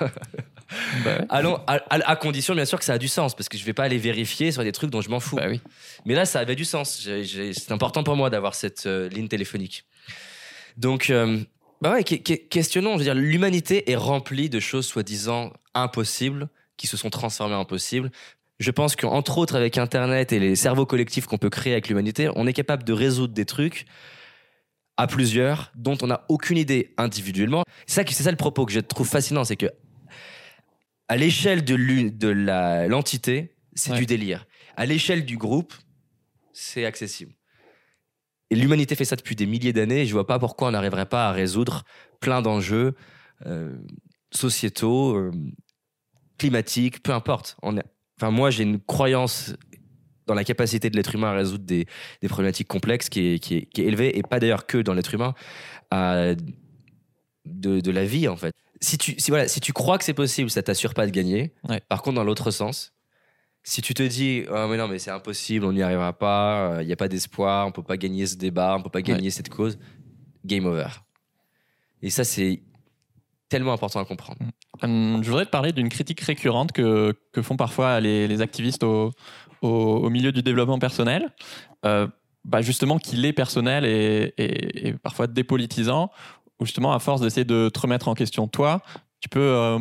Bah ouais. Allons à, à- à condition bien sûr que ça a du sens parce que je vais pas aller vérifier sur des trucs dont je m'en fous. Bah oui. Mais là, ça avait du sens. C'est important pour moi d'avoir cette euh, ligne téléphonique. Donc, euh, bah ouais, questionnons. Je veux dire, l'humanité est remplie de choses soi-disant impossibles qui se sont transformées en possibles. Je pense qu'entre autres, avec Internet et les cerveaux collectifs qu'on peut créer avec l'humanité, on est capable de résoudre des trucs à plusieurs dont on n'a aucune idée individuellement. C'est ça, le propos que je trouve fascinant, c'est que à l'échelle de l'entité, c'est Ouais. du délire. À l'échelle du groupe, c'est accessible. Et l'humanité fait ça depuis des milliers d'années et je vois pas pourquoi on n'arriverait pas à résoudre plein d'enjeux euh, sociétaux, euh, climatiques, peu importe. On est- Enfin, moi, j'ai une croyance dans la capacité de l'être humain à résoudre des, des problématiques complexes qui est, qui, est, qui est élevée, et pas d'ailleurs que dans l'être humain, à de, de la vie, en fait. Si tu, si, voilà, si tu crois que c'est possible, ça t'assure pas de gagner. Ouais. Par contre, dans l'autre sens, si tu te dis oh, mais non mais c'est impossible on n'y arrivera pas il n'y a pas d'espoir on peut pas gagner ce débat on peut pas gagner cette cause game over. Et ça c'est tellement important à comprendre. Hum, je voudrais te parler d'une critique récurrente que, que font parfois les, les activistes au, au, au milieu du développement personnel. Euh, bah justement, qu'il est personnel et, et- et parfois dépolitisant, où justement, à force d'essayer de te remettre en question toi, tu peux euh,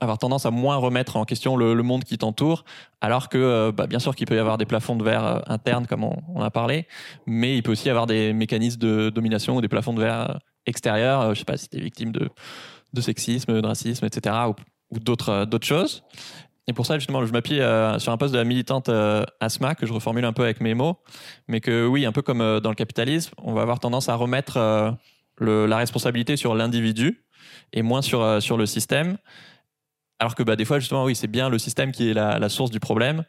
avoir tendance à moins remettre en question le, monde qui t'entoure, alors que, euh, bah, bien sûr qu'il peut y avoir des plafonds de verre euh, internes, comme on, a parlé, mais il peut aussi y avoir des mécanismes de domination ou des plafonds de verre euh, extérieurs. Je sais pas si tu es victime de, de sexisme, de racisme, etc., ou, ou d'autres choses. Et pour ça, justement, je m'appuie sur un poste de la militante Asma, que je reformule un peu avec mes mots, mais que oui, un peu comme dans le capitalisme, on va avoir tendance à remettre la responsabilité sur l'individu et moins sur, sur le système. Alors que bah, des fois, justement, oui, c'est bien le système qui est la, source du problème.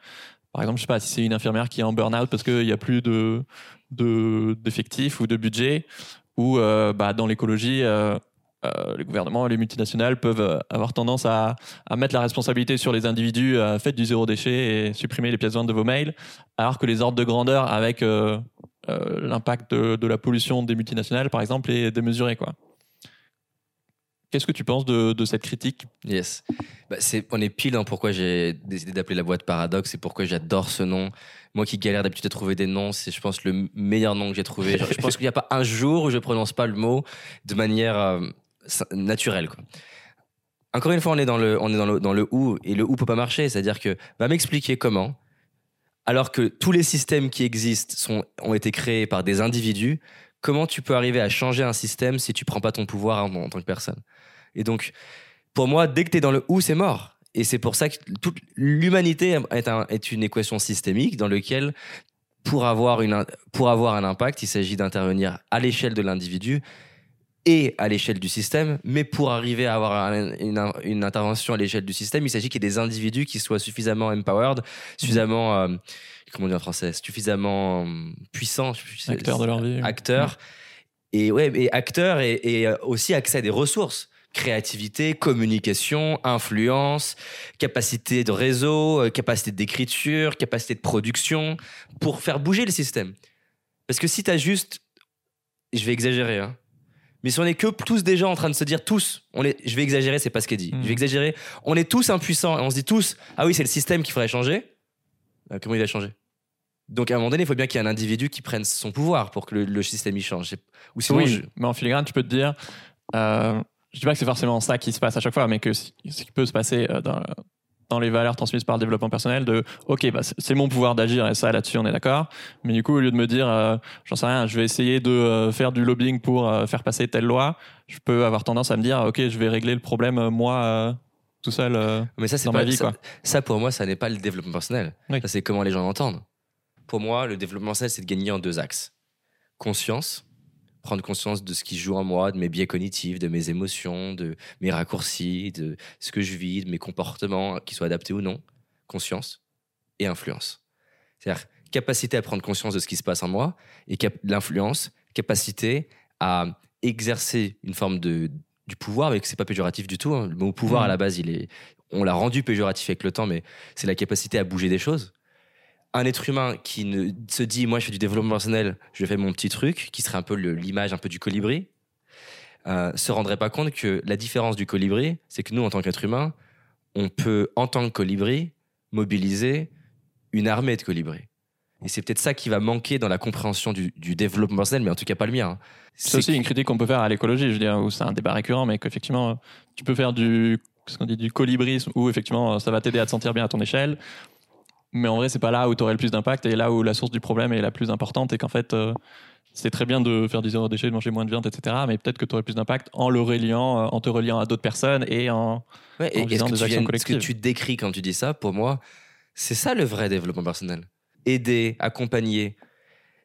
par exemple, je sais pas si c'est une infirmière qui est en burn-out parce qu'il n'y a plus de d'effectifs ou de budget, ou euh, bah, dans l'écologie, euh, euh, les gouvernements, les multinationales peuvent avoir tendance à, à mettre la responsabilité sur les individus, à faites du zéro déchet et supprimer les pièces jointes de vos mails, alors que les ordres de grandeur avec l'impact de, de, la pollution des multinationales, par exemple, est démesuré. Quoi. Qu'est-ce que tu penses de, cette critique? Yes. Bah on est pile dans pourquoi j'ai décidé d'appeler la boîte Paradoxe et pourquoi j'adore ce nom. Moi qui galère d'habitude à trouver des noms, c'est je pense le meilleur nom que j'ai trouvé. je pense qu'il n'y a pas un jour où je prononce pas le mot de manière euh, naturelle. Encore une fois, on est dans le, on est dans le, dans le où et le où peut pas marcher. C'est-à-dire que va m'expliquer comment, alors que tous les systèmes qui existent sont, ont été créés par des individus, comment tu peux arriver à changer un système si tu prends pas ton pouvoir en tant que personne? Et donc, pour moi, dès que tu es dans le où, c'est mort. Et c'est pour ça que toute l'humanité est, est, une équation systémique dans laquelle, pour avoir, une, pour avoir un impact, il s'agit d'intervenir à l'échelle de l'individu et à l'échelle du système. Mais pour arriver à avoir une, une, intervention à l'échelle du système, il s'agit qu'il y ait des individus qui soient suffisamment empowered, suffisamment, euh, comment dire en français, suffisamment puissants, acteurs de leur vie, acteurs. Et ouais, et acteurs et, et aussi accès à des ressources créativité, communication, influence, capacité de réseau, euh, capacité d'écriture, capacité de production, pour faire bouger le système. Parce que si tu as juste, je vais exagérer, hein, mais si on est que tous déjà en train de se dire tous, on est, je vais exagérer, c'est pas ce qu'elle dit, je vais hmm. exagérer, on est tous impuissants et on se dit tous, ah oui, c'est le système qu'il faudrait changer. Euh, comment il va changer donc à un moment donné, il faut bien qu'il y ait un individu qui prenne son pouvoir pour que le, système y change. Ou sinon, oui, mais en filigrane, tu peux te dire, euh, je dis pas que c'est forcément ça qui se passe à chaque fois, mais que ce qui peut se passer euh, dans, dans les valeurs transmises par le développement personnel de ok bah c'est mon pouvoir d'agir et ça là-dessus on est d'accord. Mais du coup au lieu de me dire euh, j'en sais rien je vais essayer de euh, faire du lobbying pour faire passer telle loi je peux avoir tendance à me dire ok je vais régler le problème moi tout seul mais ça, dans ma vie ça, ça, pour moi ça n'est pas le développement personnel. Ça c'est comment les gens l'entendent. Pour moi le développement personnel c'est de gagner en deux axes. Conscience prendre conscience de ce qui joue en moi, de mes biais cognitifs, de mes émotions, de mes raccourcis, de ce que je vis, de mes comportements, qu'ils soient adaptés ou non. Conscience et influence. C'est-à-dire capacité à prendre conscience de ce qui se passe en moi et l'influence, capacité à exercer une forme de, du pouvoir, mais que c'est pas péjoratif du tout. Hein. Le mot pouvoir, à mmh. la base, il est, on l'a rendu péjoratif avec le temps, mais c'est la capacité à bouger des choses un être humain qui ne se dit moi je fais du développement personnel, je fais mon petit truc, qui serait un peu l'image un peu du colibri, euh, se rendrait pas compte que la différence du colibri, c'est que nous en tant qu'être humain, on peut en tant que colibri mobiliser une armée de colibris. Et c'est peut-être ça qui va manquer dans la compréhension du, développement personnel, mais en tout cas pas le mien. Hein. C'est aussi une critique qu'on peut faire à l'écologie, je veux dire, où c'est un débat récurrent, mais qu'effectivement, tu peux faire du ce qu'on dit du colibrisme où effectivement ça va t'aider à te sentir bien à ton échelle mais en vrai, c'est pas là où tu aurais le plus d'impact et là où la source du problème est la plus importante et qu'en fait, euh, c'est très bien de faire du zéro déchet, de manger moins de viande, etc. Mais peut-être que tu aurais plus d'impact en le reliant, euh, en te reliant à d'autres personnes et en, ouais, et des actions collectives. Ce que tu décris quand tu dis ça, pour moi, c'est ça le vrai développement personnel. Aider, accompagner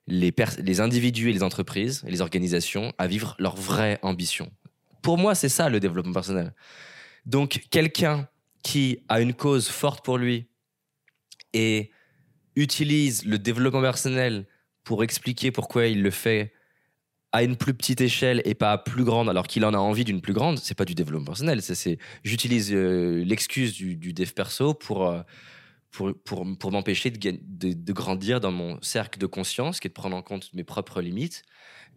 les, les individus et les entreprises et les organisations à vivre leur vraie ambition. Pour moi, c'est ça le développement personnel. Donc, quelqu'un qui a une cause forte pour lui, et utilise le développement personnel pour expliquer pourquoi il le fait à une plus petite échelle et pas à plus grande, alors qu'il en a envie d'une plus grande, c'est pas du développement personnel. C'est, j'utilise euh, l'excuse du, dev perso pour, euh, pour, pour, pour m'empêcher de, de, grandir dans mon cercle de conscience, qui est de prendre en compte mes propres limites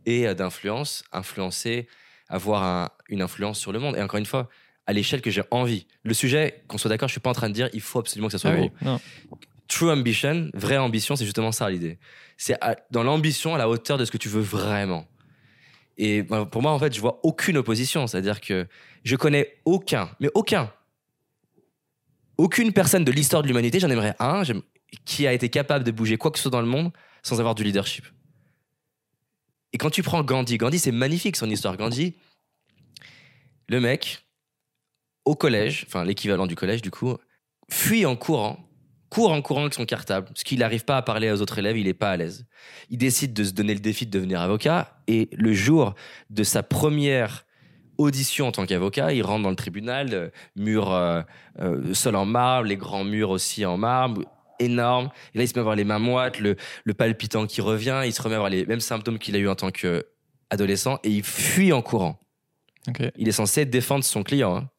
et euh, d'influence, influencer, avoir une influence sur le monde. Et encore une fois, à l'échelle que j'ai envie. Le sujet, qu'on soit d'accord, je suis pas en train de dire il faut absolument que ça soit ah gros. True ambition, vraie ambition, c'est justement ça l'idée. C'est dans l'ambition à la hauteur de ce que tu veux vraiment. Et bah, pour moi, en fait, je vois aucune opposition. C'est-à-dire que je connais aucun, mais aucun, aucune personne de l'histoire de l'humanité, j'en aimerais un, qui a été capable de bouger quoi que ce soit dans le monde sans avoir du leadership. Et quand tu prends Gandhi, Gandhi, c'est magnifique son histoire. Gandhi, le mec, au collège, enfin l'équivalent du collège du coup, fuit en courant, court en courant avec son cartable, parce qu'il n'arrive pas à parler aux autres élèves, il n'est pas à l'aise. Il décide de se donner le défi de devenir avocat, et le jour de sa première audition en tant qu'avocat, il rentre dans le tribunal, euh, mur, euh, euh, sol en marbre, les grands murs aussi en marbre, énorme. Et là, il se met à avoir les mains moites, le, le palpitant qui revient, il se remet à avoir les mêmes symptômes qu'il a eu en tant qu'adolescent et il fuit en courant. Il est censé défendre son client. hein.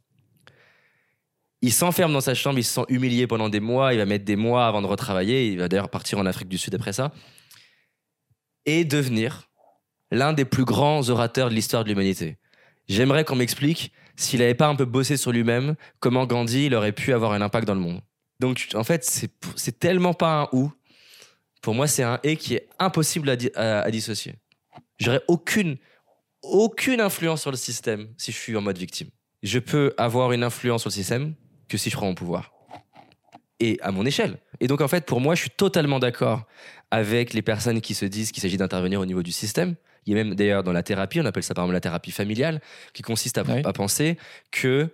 Il s'enferme dans sa chambre, il se sent humilié pendant des mois, il va mettre des mois avant de retravailler, il va d'ailleurs partir en Afrique du Sud après ça, et devenir l'un des plus grands orateurs de l'histoire de l'humanité. J'aimerais qu'on m'explique s'il n'avait pas un peu bossé sur lui-même, comment Gandhi aurait pu avoir un impact dans le monde. Donc en fait, c'est tellement pas un ou. Pour moi, c'est un et qui est impossible à dissocier. J'aurais aucune, aucune influence sur le système si je suis en mode victime. Je peux avoir une influence sur le système que si je prends mon pouvoir. Et à mon échelle. Et donc, en fait, pour moi, je suis totalement d'accord avec les personnes qui se disent qu'il s'agit d'intervenir au niveau du système. Il y a même d'ailleurs dans la thérapie, on appelle ça par exemple la thérapie familiale, qui consiste à, Oui. à penser que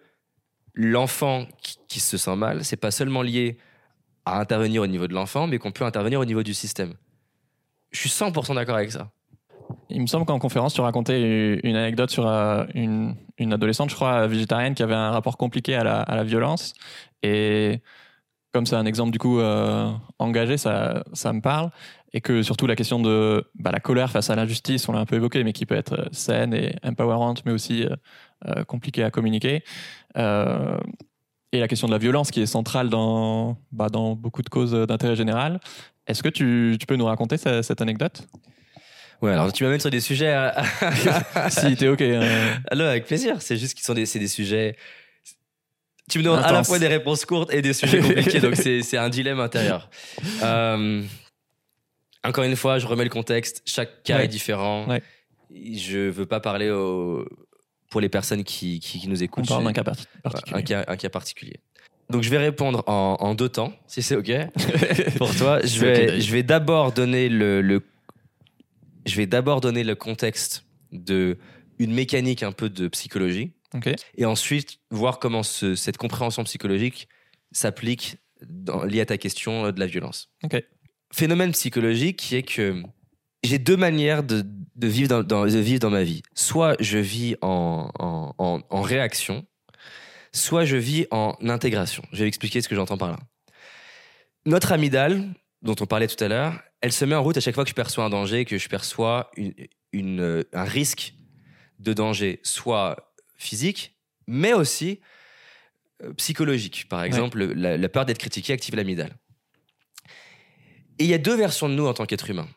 l'enfant qui, qui se sent mal, c'est pas seulement lié à intervenir au niveau de l'enfant, mais qu'on peut intervenir au niveau du système. Je suis 100% d'accord avec ça. Il me semble qu'en conférence, tu racontais une anecdote sur euh, une, adolescente, je crois, végétarienne, qui avait un rapport compliqué à la, violence. Et comme c'est un exemple du coup euh, engagé, ça, ça me parle. Et que surtout la question de bah, la colère face à l'injustice, on l'a un peu évoqué, mais qui peut être euh, saine et empowerant, mais aussi compliquée à communiquer. Et la question de la violence qui est centrale dans, bah, beaucoup de causes d'intérêt général. Est-ce que tu, peux nous raconter ce- cette anecdote? Ouais, alors tu m'amènes sur des sujets. à- <laughs> Si t'es OK. euh, Alors, avec plaisir. C'est juste qu'ils sont des, c'est des sujets. Tu me demandes à la fois des réponses courtes et des sujets compliqués, donc c'est un dilemme intérieur. <laughs> Euh, encore une fois, je remets le contexte. Chaque cas Ouais. est différent. Ouais. Je veux pas parler au- pour les personnes qui, qui, qui nous On écoutent. parle je- d'un cas parti- particulier. un cas, un cas particulier. Donc je vais répondre en, en deux temps, si c'est ok <laughs> pour toi. Je vais, je vais d'abord donner le, le- je vais d'abord donner le contexte de une mécanique un peu de psychologie, et ensuite voir comment ce- cette compréhension psychologique s'applique liée à ta question de la violence. Phénomène psychologique qui est que j'ai deux manières de, de vivre dans, dans- de vivre dans ma vie. Soit je vis en, en- en- en réaction, soit je vis en intégration. Je vais expliquer ce que j'entends par là. Notre amygdale, dont on parlait tout à l'heure, elle se met en route à chaque fois que je perçois un danger, que je perçois une- une, euh, un risque de danger, soit physique, mais aussi euh, psychologique. Par exemple, le- la, la peur d'être critiqué active l'amygdale. Et il y a deux versions de nous en tant qu'être humain.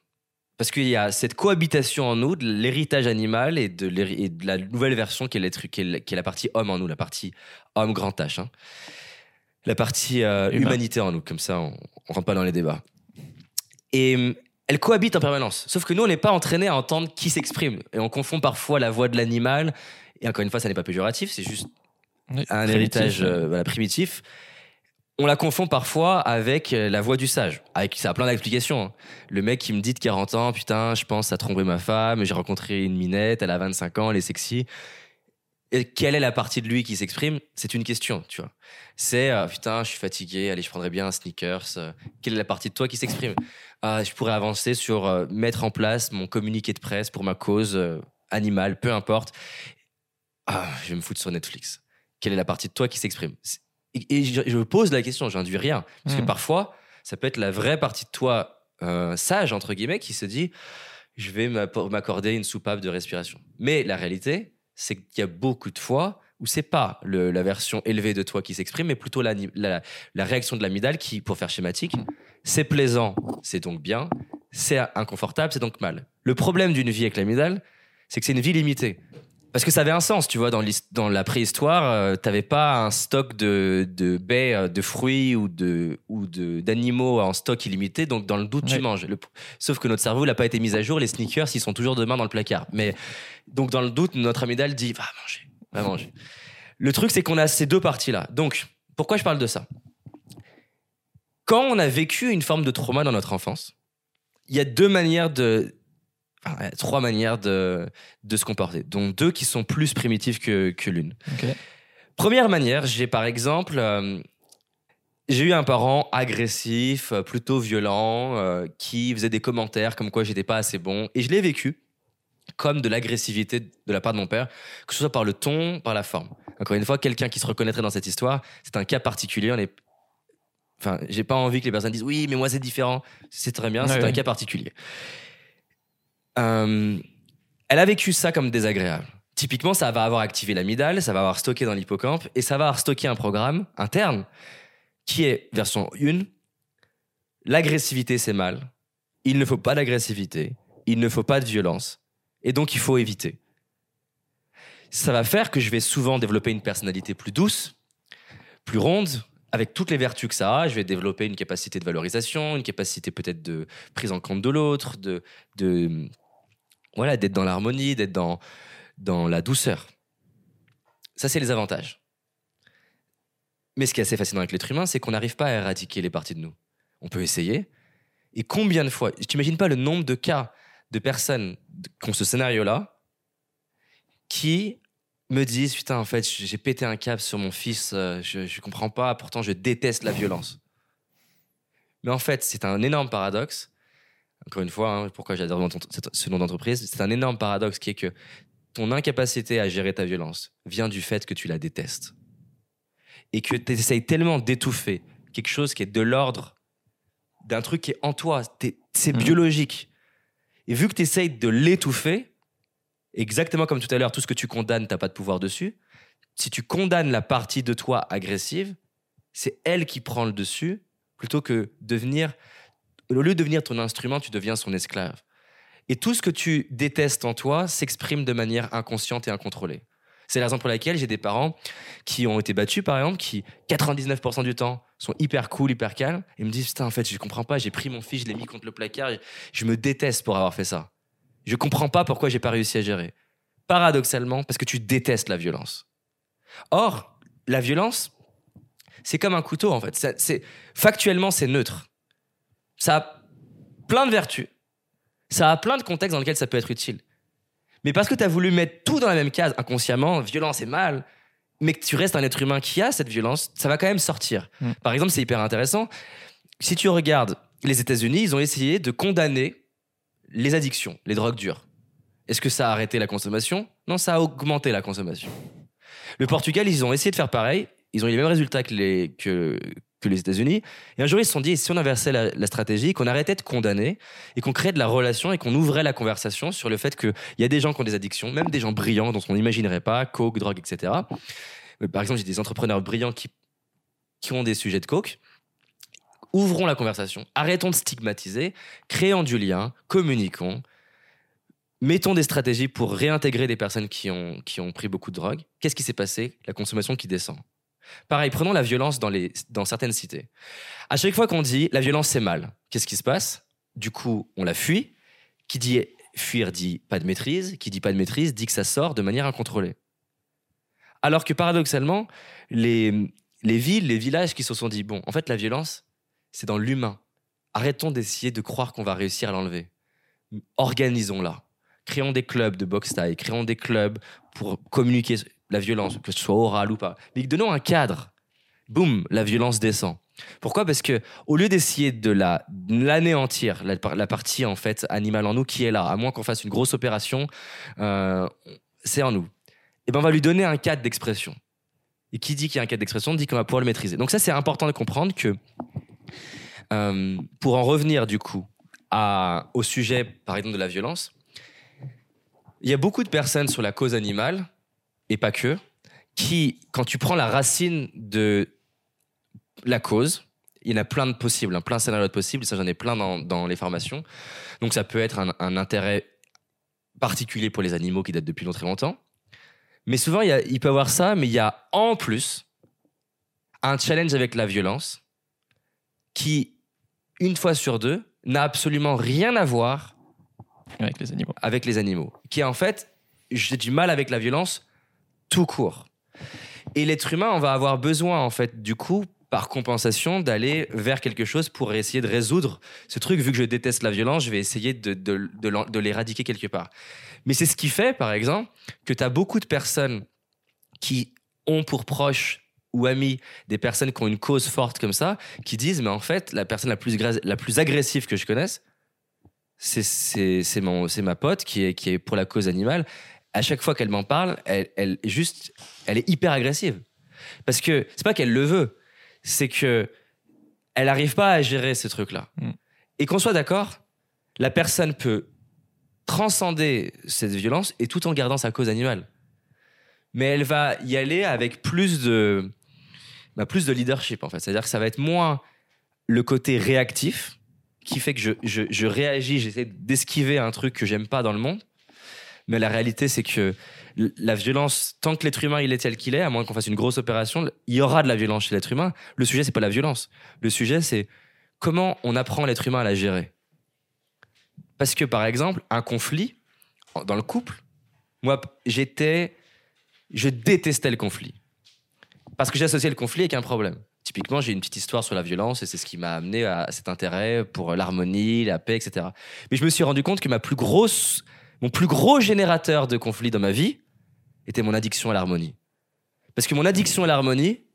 Parce qu'il y a cette cohabitation en nous de l'héritage animal et de, l'héri- et de la nouvelle version qui est, l'être- qui est la- qui est la partie homme en nous, la partie homme grand H. hein. La partie euh, humanité en nous, comme ça on, on rentre pas dans les débats. Et hum, elle cohabite en permanence. Sauf que nous, on n'est pas entraîné à entendre qui s'exprime. Et on confond parfois la voix de l'animal. Et encore une fois, ça n'est pas péjoratif, c'est juste Oui, un primitif, héritage ouais. euh, voilà, primitif. On la confond parfois avec euh, la voix du sage. Avec, ça a plein d'explications. hein. Le mec qui me dit de 40 ans, putain, je pense à tromper ma femme, j'ai rencontré une minette, elle a 25 ans, elle est sexy. Et quelle est la partie de lui qui s'exprime? C'est une question, tu vois. C'est, euh, putain, je suis fatigué, allez, je prendrais bien un sneakers. euh, quelle est la partie de toi qui s'exprime? Ah, Je pourrais avancer sur euh, mettre en place mon communiqué de presse pour ma cause euh, animale, peu importe. Ah, je vais me foutre sur Netflix. Quelle est la partie de toi qui s'exprime? Et, et je, je me pose la question, j'induis rien. Parce que Hmm. parfois, ça peut être la vraie partie de toi sage, entre guillemets, qui se dit je vais m'accorder une soupape de respiration. Mais la réalité, c'est qu'il y a beaucoup de fois où c'est pas le- la version élevée de toi qui s'exprime, mais plutôt la, la, la réaction de l'amygdale qui, pour faire schématique, c'est plaisant, c'est donc bien, c'est inconfortable, c'est donc mal. Le problème d'une vie avec l'amygdale, c'est que c'est une vie limitée. Parce que ça avait un sens, tu vois, dans, la préhistoire, euh, t'avais pas un stock de, de baies, euh, de fruits ou de ou de d'animaux en stock illimité, donc dans le doute tu manges. Le- sauf que notre cerveau n'a pas été mis à jour, les sneakers ils sont toujours demain dans le placard. Mais donc dans le doute, notre amygdale dit va manger, va manger. Le truc c'est qu'on a ces deux parties là. Donc pourquoi je parle de ça? Quand on a vécu une forme de trauma dans notre enfance, il y a deux manières de enfin, trois manières de, de se comporter, dont deux qui sont plus primitives que, que l'une. Première manière, j'ai par exemple, euh, j'ai eu un parent agressif, euh, plutôt violent, euh, qui faisait des commentaires comme quoi j'étais pas assez bon, et je l'ai vécu comme de l'agressivité de la part de mon père, que ce soit par le ton, par la forme. Encore une fois, quelqu'un qui se reconnaîtrait dans cette histoire, c'est un cas particulier. On est Enfin, j'ai pas envie que les personnes disent oui, mais moi c'est différent. C'est très bien, c'est un cas particulier. Euh, elle a vécu ça comme désagréable. Typiquement, ça va avoir activé l'amygdale, ça va avoir stocké dans l'hippocampe et ça va avoir stocké un programme interne qui est version 1. L'agressivité, c'est mal. Il ne faut pas d'agressivité. Il ne faut pas de violence. Et donc, il faut éviter. Ça va faire que je vais souvent développer une personnalité plus douce, plus ronde, avec toutes les vertus que ça a. Je vais développer une capacité de valorisation, une capacité peut-être de prise en compte de l'autre, de, voilà, d'être dans l'harmonie, d'être dans, dans la douceur. Ça, c'est les avantages. Mais ce qui est assez fascinant avec l'être humain, c'est qu'on n'arrive pas à éradiquer les parties de nous. On peut essayer. Et combien de fois, tu n'imagines pas le nombre de cas de personnes qui ont ce scénario-là, qui me disent Putain, en fait, j'ai pété un câble sur mon fils, euh, je ne comprends pas, pourtant je déteste la violence. Mais en fait, c'est un énorme paradoxe. Encore une fois, hein, pourquoi j'adore ce nom d'entreprise, c'est un énorme paradoxe qui est que ton incapacité à gérer ta violence vient du fait que tu la détestes. Et que tu essayes tellement d'étouffer quelque chose qui est de l'ordre d'un truc qui est en toi. C'est Mhm. biologique. Et vu que tu essayes de l'étouffer, exactement comme tout à l'heure, tout ce que tu condamnes, t'as pas de pouvoir dessus. Si tu condamnes la partie de toi agressive, c'est elle qui prend le dessus plutôt que devenir. Au lieu de devenir ton instrument, tu deviens son esclave. Et tout ce que tu détestes en toi s'exprime de manière inconsciente et incontrôlée. C'est la raison pour laquelle j'ai des parents qui ont été battus, par exemple, qui 99% du temps sont hyper cool, hyper calmes, et me disent Putain, en fait, je comprends pas, j'ai pris mon fils, je l'ai mis contre le placard, je me déteste pour avoir fait ça. Je comprends pas pourquoi j'ai pas réussi à gérer. Paradoxalement, parce que tu détestes la violence. Or, la violence, c'est comme un couteau, en fait. C'est- factuellement, c'est neutre. Ça a plein de vertus. Ça a plein de contextes dans lesquels ça peut être utile. Mais parce que tu as voulu mettre tout dans la même case, inconsciemment, violence et mal, mais que tu restes un être humain qui a cette violence, ça va quand même sortir. Mm. Par exemple, c'est hyper intéressant. Si tu regardes les États-Unis, ils ont essayé de condamner les addictions, les drogues dures. Est-ce que ça a arrêté la consommation? Non, ça a augmenté la consommation. Le Portugal, ils ont essayé de faire pareil. Ils ont eu les mêmes résultats que les, que, les États-Unis. Et un jour, ils se sont dit, si on inversait la, la stratégie, qu'on arrêtait de condamner et qu'on créait de la relation et qu'on ouvrait la conversation sur le fait qu'il y a des gens qui ont des addictions, même des gens brillants dont on n'imaginerait pas, coke, drogue, etc. Euh, Par exemple, j'ai des entrepreneurs brillants qui, qui ont des sujets de coke. Ouvrons la conversation, arrêtons de stigmatiser, créons du lien, communiquons, mettons des stratégies pour réintégrer des personnes qui ont, qui ont pris beaucoup de drogue. Qu'est-ce qui s'est passé? La consommation qui descend. Pareil, prenons la violence dans, les, dans certaines cités. À chaque fois qu'on dit la violence c'est mal, qu'est-ce qui se passe? Du coup, on la fuit. Qui dit fuir dit pas de maîtrise. Qui dit pas de maîtrise dit que ça sort de manière incontrôlée. Alors que paradoxalement, les, les villes, les villages qui se sont dit bon, en fait, la violence, c'est dans l'humain. Arrêtons d'essayer de croire qu'on va réussir à l'enlever. Organisons-la. Créons des clubs de boxe taille, créons des clubs pour communiquer la violence, que ce soit orale ou pas. Mais donnons un cadre. Boum, la violence descend. Pourquoi? Parce que au lieu d'essayer de la l'anéantir, la, la partie en fait animale en nous qui est là, à moins qu'on fasse une grosse opération, euh, c'est en nous. Et ben on va lui donner un cadre d'expression. Et qui dit qu'il y a un cadre d'expression dit qu'on va pouvoir le maîtriser. Donc ça c'est important de comprendre que euh, pour en revenir du coup au sujet par exemple de la violence, il y a beaucoup de personnes sur la cause animale et pas que qui quand tu prends la racine de la cause. Il y en a plein de possibles, hein, plein de scénarios possibles. Ça, j'en ai plein dans, les formations. Donc, ça peut être un, intérêt particulier pour les animaux qui date depuis longtemps. Mais souvent, il, il peut y avoir ça, mais il y a en plus un challenge avec la violence qui, une fois sur deux, n'a absolument rien à voir avec les animaux. avec les animaux. Qui est en fait, j'ai du mal avec la violence tout court. Et l'être humain, on va avoir besoin, en fait, du coup, par compensation, d'aller vers quelque chose pour essayer de résoudre ce truc. Vu que je déteste la violence, je vais essayer de, de, de l'en- de l'éradiquer quelque part. Mais c'est ce qui fait, par exemple, que tu as beaucoup de personnes qui ont pour proches ou amis des personnes qui ont une cause forte comme ça, qui disent, mais en fait, la personne la plus, la plus agressive que je connaisse, c'est- ma pote qui est, qui est pour la cause animale. À chaque fois qu'elle m'en parle, elle, elle, juste, elle est hyper agressive. Parce que c'est pas qu'elle le veut, c'est que elle n'arrive pas à gérer ce truc-là. Mm. Et qu'on soit d'accord, la personne peut transcender cette violence et tout en gardant sa cause animale. Mais elle va y aller avec plus de, bah, plus de leadership, en fait. C'est-à-dire que ça va être moins le côté réactif qui fait que je, je, réagis, j'essaie d'esquiver un truc que j'aime pas dans le monde. Mais la réalité, c'est que la violence, tant que l'être humain il est tel qu'il est, à moins qu'on fasse une grosse opération, il y aura de la violence chez l'être humain. Le sujet, c'est pas la violence. Le sujet, c'est comment on apprend l'être humain à la gérer. Parce que, par exemple, un conflit dans le couple, moi, j'étais. Je détestais le conflit. Parce que j'associais le conflit avec un problème. Typiquement, j'ai une petite histoire sur la violence et c'est ce qui m'a amené à cet intérêt pour l'harmonie, la paix, etc. Mais je me suis rendu compte que ma plus grosse, mon plus gros générateur de conflits dans ma vie était mon addiction à l'harmonie. Parce que mon addiction à l'harmonie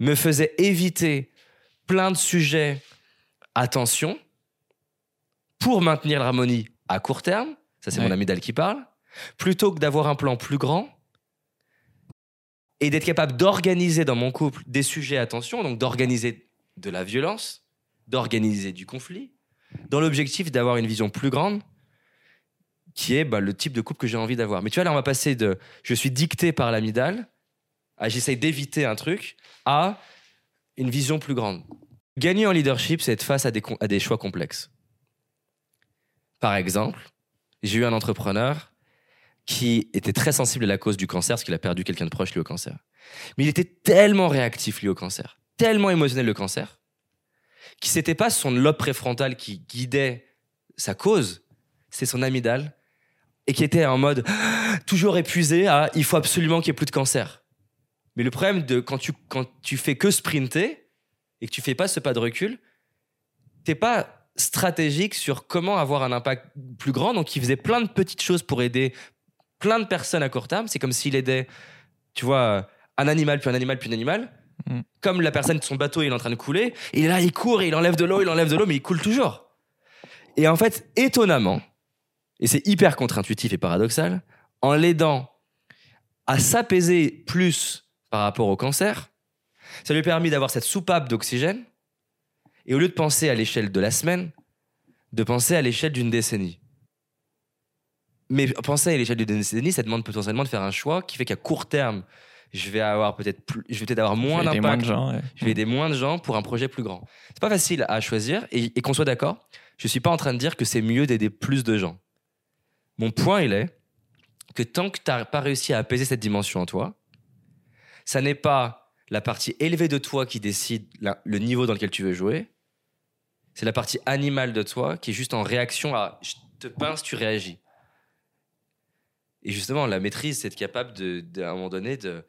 me faisait éviter plein de sujets à tension pour maintenir l'harmonie à court terme. Ça, c'est Ouais. mon amygdale qui parle. Plutôt que d'avoir un plan plus grand et d'être capable d'organiser dans mon couple des sujets à tension, donc d'organiser de la violence, d'organiser du conflit, dans l'objectif d'avoir une vision plus grande qui est bah, le type de couple que j'ai envie d'avoir. Mais tu vois, là, on va passer de je suis dicté par l'amygdale à j'essaye d'éviter un truc à une vision plus grande. Gagner en leadership, c'est être face à des choix complexes. Par exemple, j'ai eu un entrepreneur qui était très sensible à la cause du cancer, parce qu'il a perdu quelqu'un de proche lié au cancer. Mais il était tellement réactif lié au cancer, tellement émotionnel le cancer, que c'était pas son lobe préfrontal qui guidait sa cause, c'est son amygdale, et qui était en mode <gasps> toujours épuisé il faut absolument qu'il n'y ait plus de cancer. Mais le problème de quand tu, quand tu fais que sprinter et que tu fais pas ce pas de recul, t'es pas stratégique sur comment avoir un impact plus grand. Donc il faisait plein de petites choses pour aider plein de personnes à court terme. C'est comme s'il aidait, tu vois, un animal, puis un animal, puis un animal. Mm. Comme la personne, son bateau, il est en train de couler. Il est là, il court, et il enlève de l'eau, il enlève de l'eau, mais il coule toujours. Et en fait, étonnamment, et c'est hyper contre-intuitif et paradoxal, en l'aidant à s'apaiser plus par rapport au cancer, ça lui a permis d'avoir cette soupape d'oxygène, et au lieu de penser à l'échelle de la semaine, de penser à l'échelle d'une décennie. Mais penser à l'échelle d'une décennie, ça demande potentiellement de faire un choix qui fait qu'à court terme, je vais avoir peut-être plus, je vais peut-être avoir moins d'impact moins de gens. ouais. je vais aider moins de gens pour un projet plus grand. C'est pas facile à choisir et, et qu'on soit d'accord, je suis pas en train de dire que c'est mieux d'aider plus de gens. Mon point, il est que tant que tu n'as pas réussi à apaiser cette dimension en toi, ça n'est pas la partie élevée de toi qui décide la- le niveau dans lequel tu veux jouer, c'est la partie animale de toi qui est juste en réaction à je te pince, tu réagis. Et justement, la maîtrise, c'est être capable de, à un moment donné de,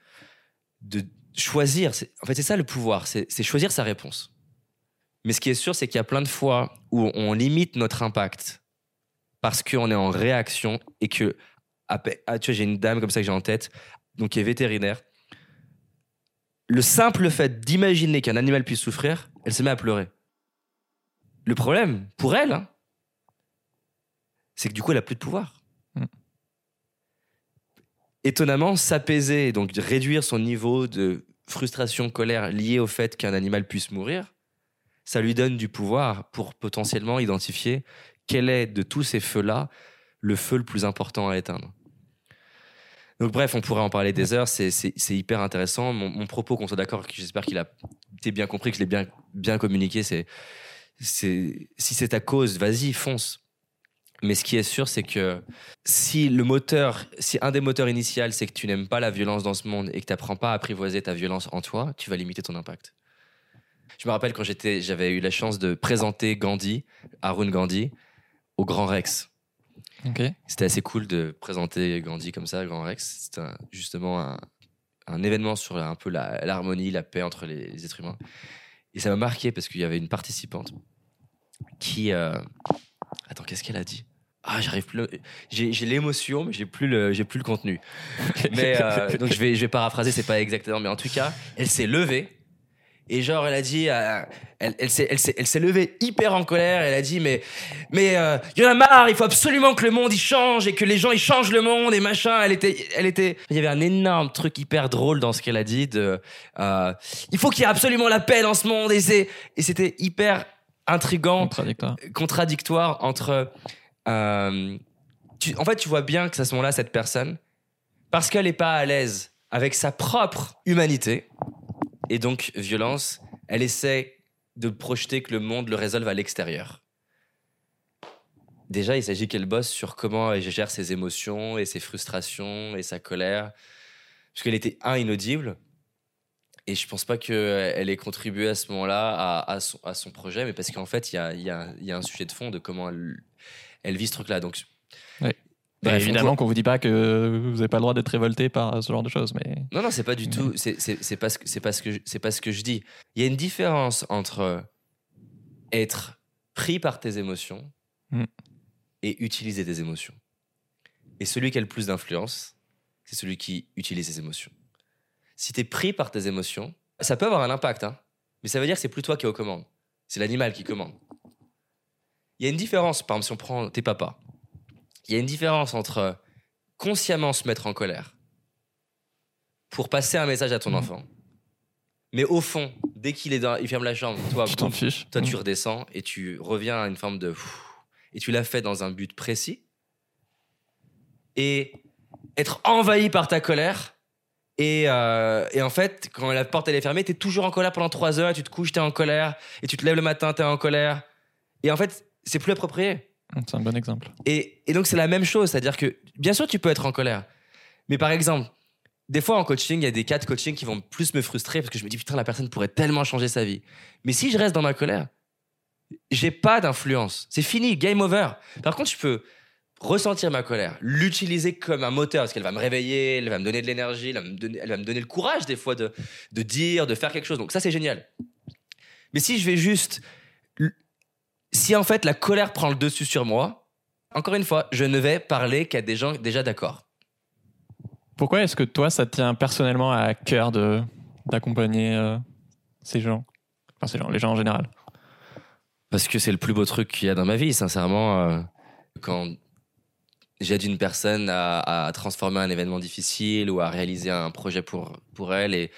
choisir. En fait, c'est ça le pouvoir, c'est choisir sa réponse. Mais ce qui est sûr, c'est qu'il y a plein de fois où on limite notre impact parce qu'on est en réaction et que. ah, tu vois, j'ai une dame comme ça que j'ai en tête, donc qui est vétérinaire. Le simple fait d'imaginer qu'un animal puisse souffrir, elle se met à pleurer. Le problème, pour elle, hein, c'est que du coup, elle a plus de pouvoir. Mm. Étonnamment, s'apaiser, donc réduire son niveau de frustration, colère lié au fait qu'un animal puisse mourir, ça lui donne du pouvoir pour potentiellement identifier quel est de tous ces feux-là le feu le plus important à éteindre. Donc bref, on pourrait en parler des heures, c'est- hyper intéressant. Mon, mon propos, qu'on soit d'accord, j'espère qu'il a été bien compris, que je l'ai bien, bien communiqué, c'est- si c'est ta cause, vas-y, fonce. Mais ce qui est sûr, c'est que si le moteur, si un des moteurs initiaux, c'est que tu n'aimes pas la violence dans ce monde et que tu n'apprends pas à apprivoiser ta violence en toi, tu vas limiter ton impact. Je me rappelle quand j'étais, j'avais eu la chance de présenter Gandhi, Arun Gandhi, au Grand Rex. Ok. C'était assez cool de présenter Gandhi comme ça, Grand Rex. C'était un- justement un, un événement sur un peu la- l'harmonie, la, paix entre les, les êtres humains. Et ça m'a marqué parce qu'il y avait une participante qui. euh, Attends, qu'est-ce qu'elle a dit? Ah, j'arrive plus. J'ai l'émotion, mais j'ai plus le, j'ai plus le contenu. <laughs> Mais euh, donc je vais, je vais paraphraser, c'est pas exactement, mais en tout cas, elle s'est levée Et genre, elle a dit, euh, elle, elle s'est, elle, levée hyper en colère. Elle a dit, mais, mais, euh, il y en a marre. Il faut absolument que le monde il change et que les gens ils changent le monde et machin. Elle était, elle était. Il y avait un énorme truc hyper drôle dans ce qu'elle a dit. De, euh, il faut qu'il y ait absolument la paix dans ce monde et c'est, et c'était hyper intrigant, Contradictoire. contradictoire entre. euh, tu, en fait, tu vois bien que à ce moment-là, cette personne, parce qu'elle n'est pas à l'aise avec sa propre humanité, et donc violence, elle essaie de projeter que le monde le résolve à l'extérieur. Déjà, il s'agit qu'elle bosse sur comment elle gère ses émotions et ses frustrations et sa colère. Parce qu'elle était, un, inaudible. Et je pense pas qu'elle ait contribué à ce moment-là à, à son, à son projet, mais parce qu'en fait, il y a, il y, a, il y a un sujet de fond de comment elle, elle vit ce truc-là. Donc, Et on évidemment qu'on vous dit pas que vous n'avez pas le droit d'être révolté par ce genre de choses, mais Non, non, c'est pas du tout. C'est pas, ce que- c'est pas, ce que je- c'est pas ce que je dis. Il y a une différence entre être pris par tes émotions Mm. et utiliser tes émotions. Et celui qui a le plus d'influence, c'est celui qui utilise ses émotions. Si tu es pris par tes émotions, ça peut avoir un impact, hein, mais ça veut dire que c'est plus toi qui es aux commandes. C'est l'animal qui commande. Il y a une différence, par exemple, si on prend tes papas, il y a une différence entre consciemment se mettre en colère pour passer un message à ton Mhm. enfant. Mais au fond, dès qu'il est dans, il ferme la chambre, toi, tu t'en fiches. toi, tu Mm. redescends et tu reviens à une forme de. Et tu l'as fait dans un but précis. Et être envahi par ta colère. Et, euh, et en fait, quand la porte elle est fermée, tu es toujours en colère pendant trois heures. Tu te couches, tu es en colère. Et tu te lèves le matin, tu es en colère. Et en fait, c'est plus approprié. C'est un bon exemple. Et, et donc, c'est la même chose. C'est-à-dire que, bien sûr, tu peux être en colère. Mais par exemple, des fois en coaching, il y a des cas de coaching qui vont plus me frustrer parce que je me dis, putain, la personne pourrait tellement changer sa vie. Mais si je reste dans ma colère, j'ai pas d'influence. C'est fini, game over. Par contre, je peux ressentir ma colère, l'utiliser comme un moteur parce qu'elle va me réveiller, elle va me donner de l'énergie, elle, va me donner- elle va me donner le courage des fois de, de dire, de faire quelque chose. Donc ça, c'est génial. Mais si je vais juste... Si en fait la colère prend le dessus sur moi, encore une fois, je ne vais parler qu'à des gens déjà d'accord. Pourquoi est-ce que toi, ça te tient personnellement à cœur de d'accompagner euh, ces gens? Enfin, ces gens, les gens en général. Parce que c'est le plus beau truc qu'il y a dans ma vie, sincèrement. euh, quand j'aide une personne à, transformer un événement difficile ou à réaliser un projet pour, pour elle, et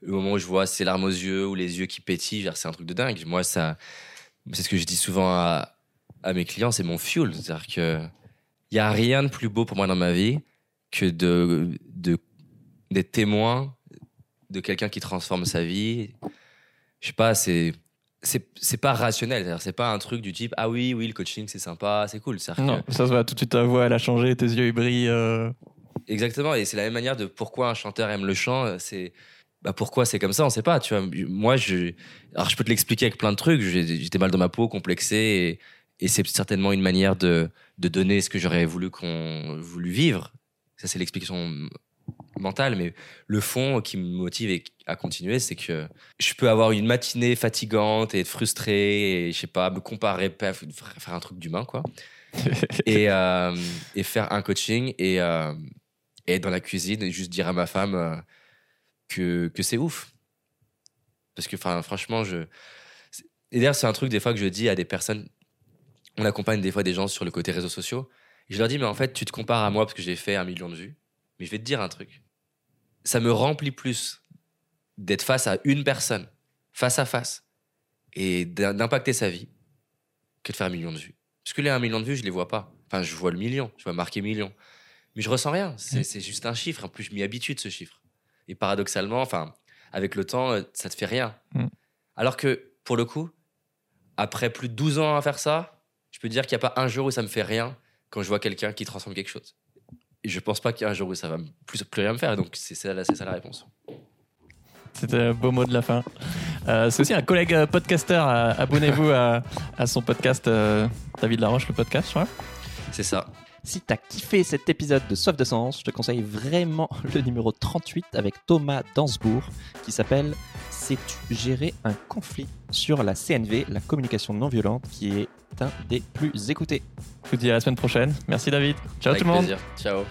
le moment où je vois ses larmes aux yeux ou les yeux qui pétillent, c'est un truc de dingue. Moi, ça, c'est ce que je dis souvent à, à mes clients, c'est mon fuel. C'est-à-dire que il y a rien de plus beau pour moi dans ma vie que de, de d'être témoin de quelqu'un qui transforme sa vie. Je sais pas, c'est c'est pas rationnel, c'est pas un truc du type ah oui oui le coaching c'est sympa, c'est cool. Non, que- ça se voit tout de suite, ta voix, elle a changé, tes yeux, ils brillent. euh, Exactement, et c'est la même manière de pourquoi un chanteur aime le chant, c'est bah pourquoi c'est comme ça, on sait pas, tu vois. Moi, je, alors je peux te l'expliquer avec plein de trucs. J'étais mal dans ma peau, complexé, et, et c'est certainement une manière de, de donner ce que j'aurais voulu qu'on voulu vivre. Ça, c'est l'explication mentale, mais le fond qui me motive et- à continuer, c'est que je peux avoir une matinée fatigante et être frustré, et je sais pas, me comparer, faire un truc d'humain, quoi. <laughs> Et, euh, et faire un coaching et, euh, et être dans la cuisine et juste dire à ma femme euh, que, que c'est ouf. Parce que franchement, je... Et d'ailleurs, c'est un truc des fois que je dis à des personnes, on accompagne des fois des gens sur le côté réseaux sociaux, et je leur dis, mais en fait, tu te compares à moi parce que j'ai fait un million de vues, mais je vais te dire un truc. Ça me remplit plus d'être face à une personne, face à face, et d'im- d'impacter sa vie, que de faire un million de vues. Parce que les 1 million de vues, je les vois pas. Enfin, je vois le million, je vois marqué million. Mais je ressens rien. C'est c'est juste un chiffre. En plus, je m'y habitue de ce chiffre. Et paradoxalement, enfin, avec le temps, euh, ça te fait rien. Mm. Alors que, pour le coup, après plus de 12 ans à faire ça, je peux dire qu'il n'y a pas un jour où ça me fait rien quand je vois quelqu'un qui transforme quelque chose. Et je pense pas qu'il y a un jour où ça va plus, plus rien me faire. Donc, c'est ça, la- c'est ça la réponse. C'était un beau mot de la fin. Euh, c'est aussi un collègue euh, podcasteur. euh, Abonnez-vous à, à son podcast, euh, David Laroche, le podcast, je crois. C'est ça. Si t'as kiffé cet épisode de Soif de Sens, je te conseille vraiment le numéro 38 avec Thomas Dansbourg qui s'appelle Sais-tu gérer un conflit? sur la CNV, la communication non violente, qui est un des plus écoutés. Je vous dis à la semaine prochaine. Merci David. Ciao Avec tout le monde. plaisir. Ciao.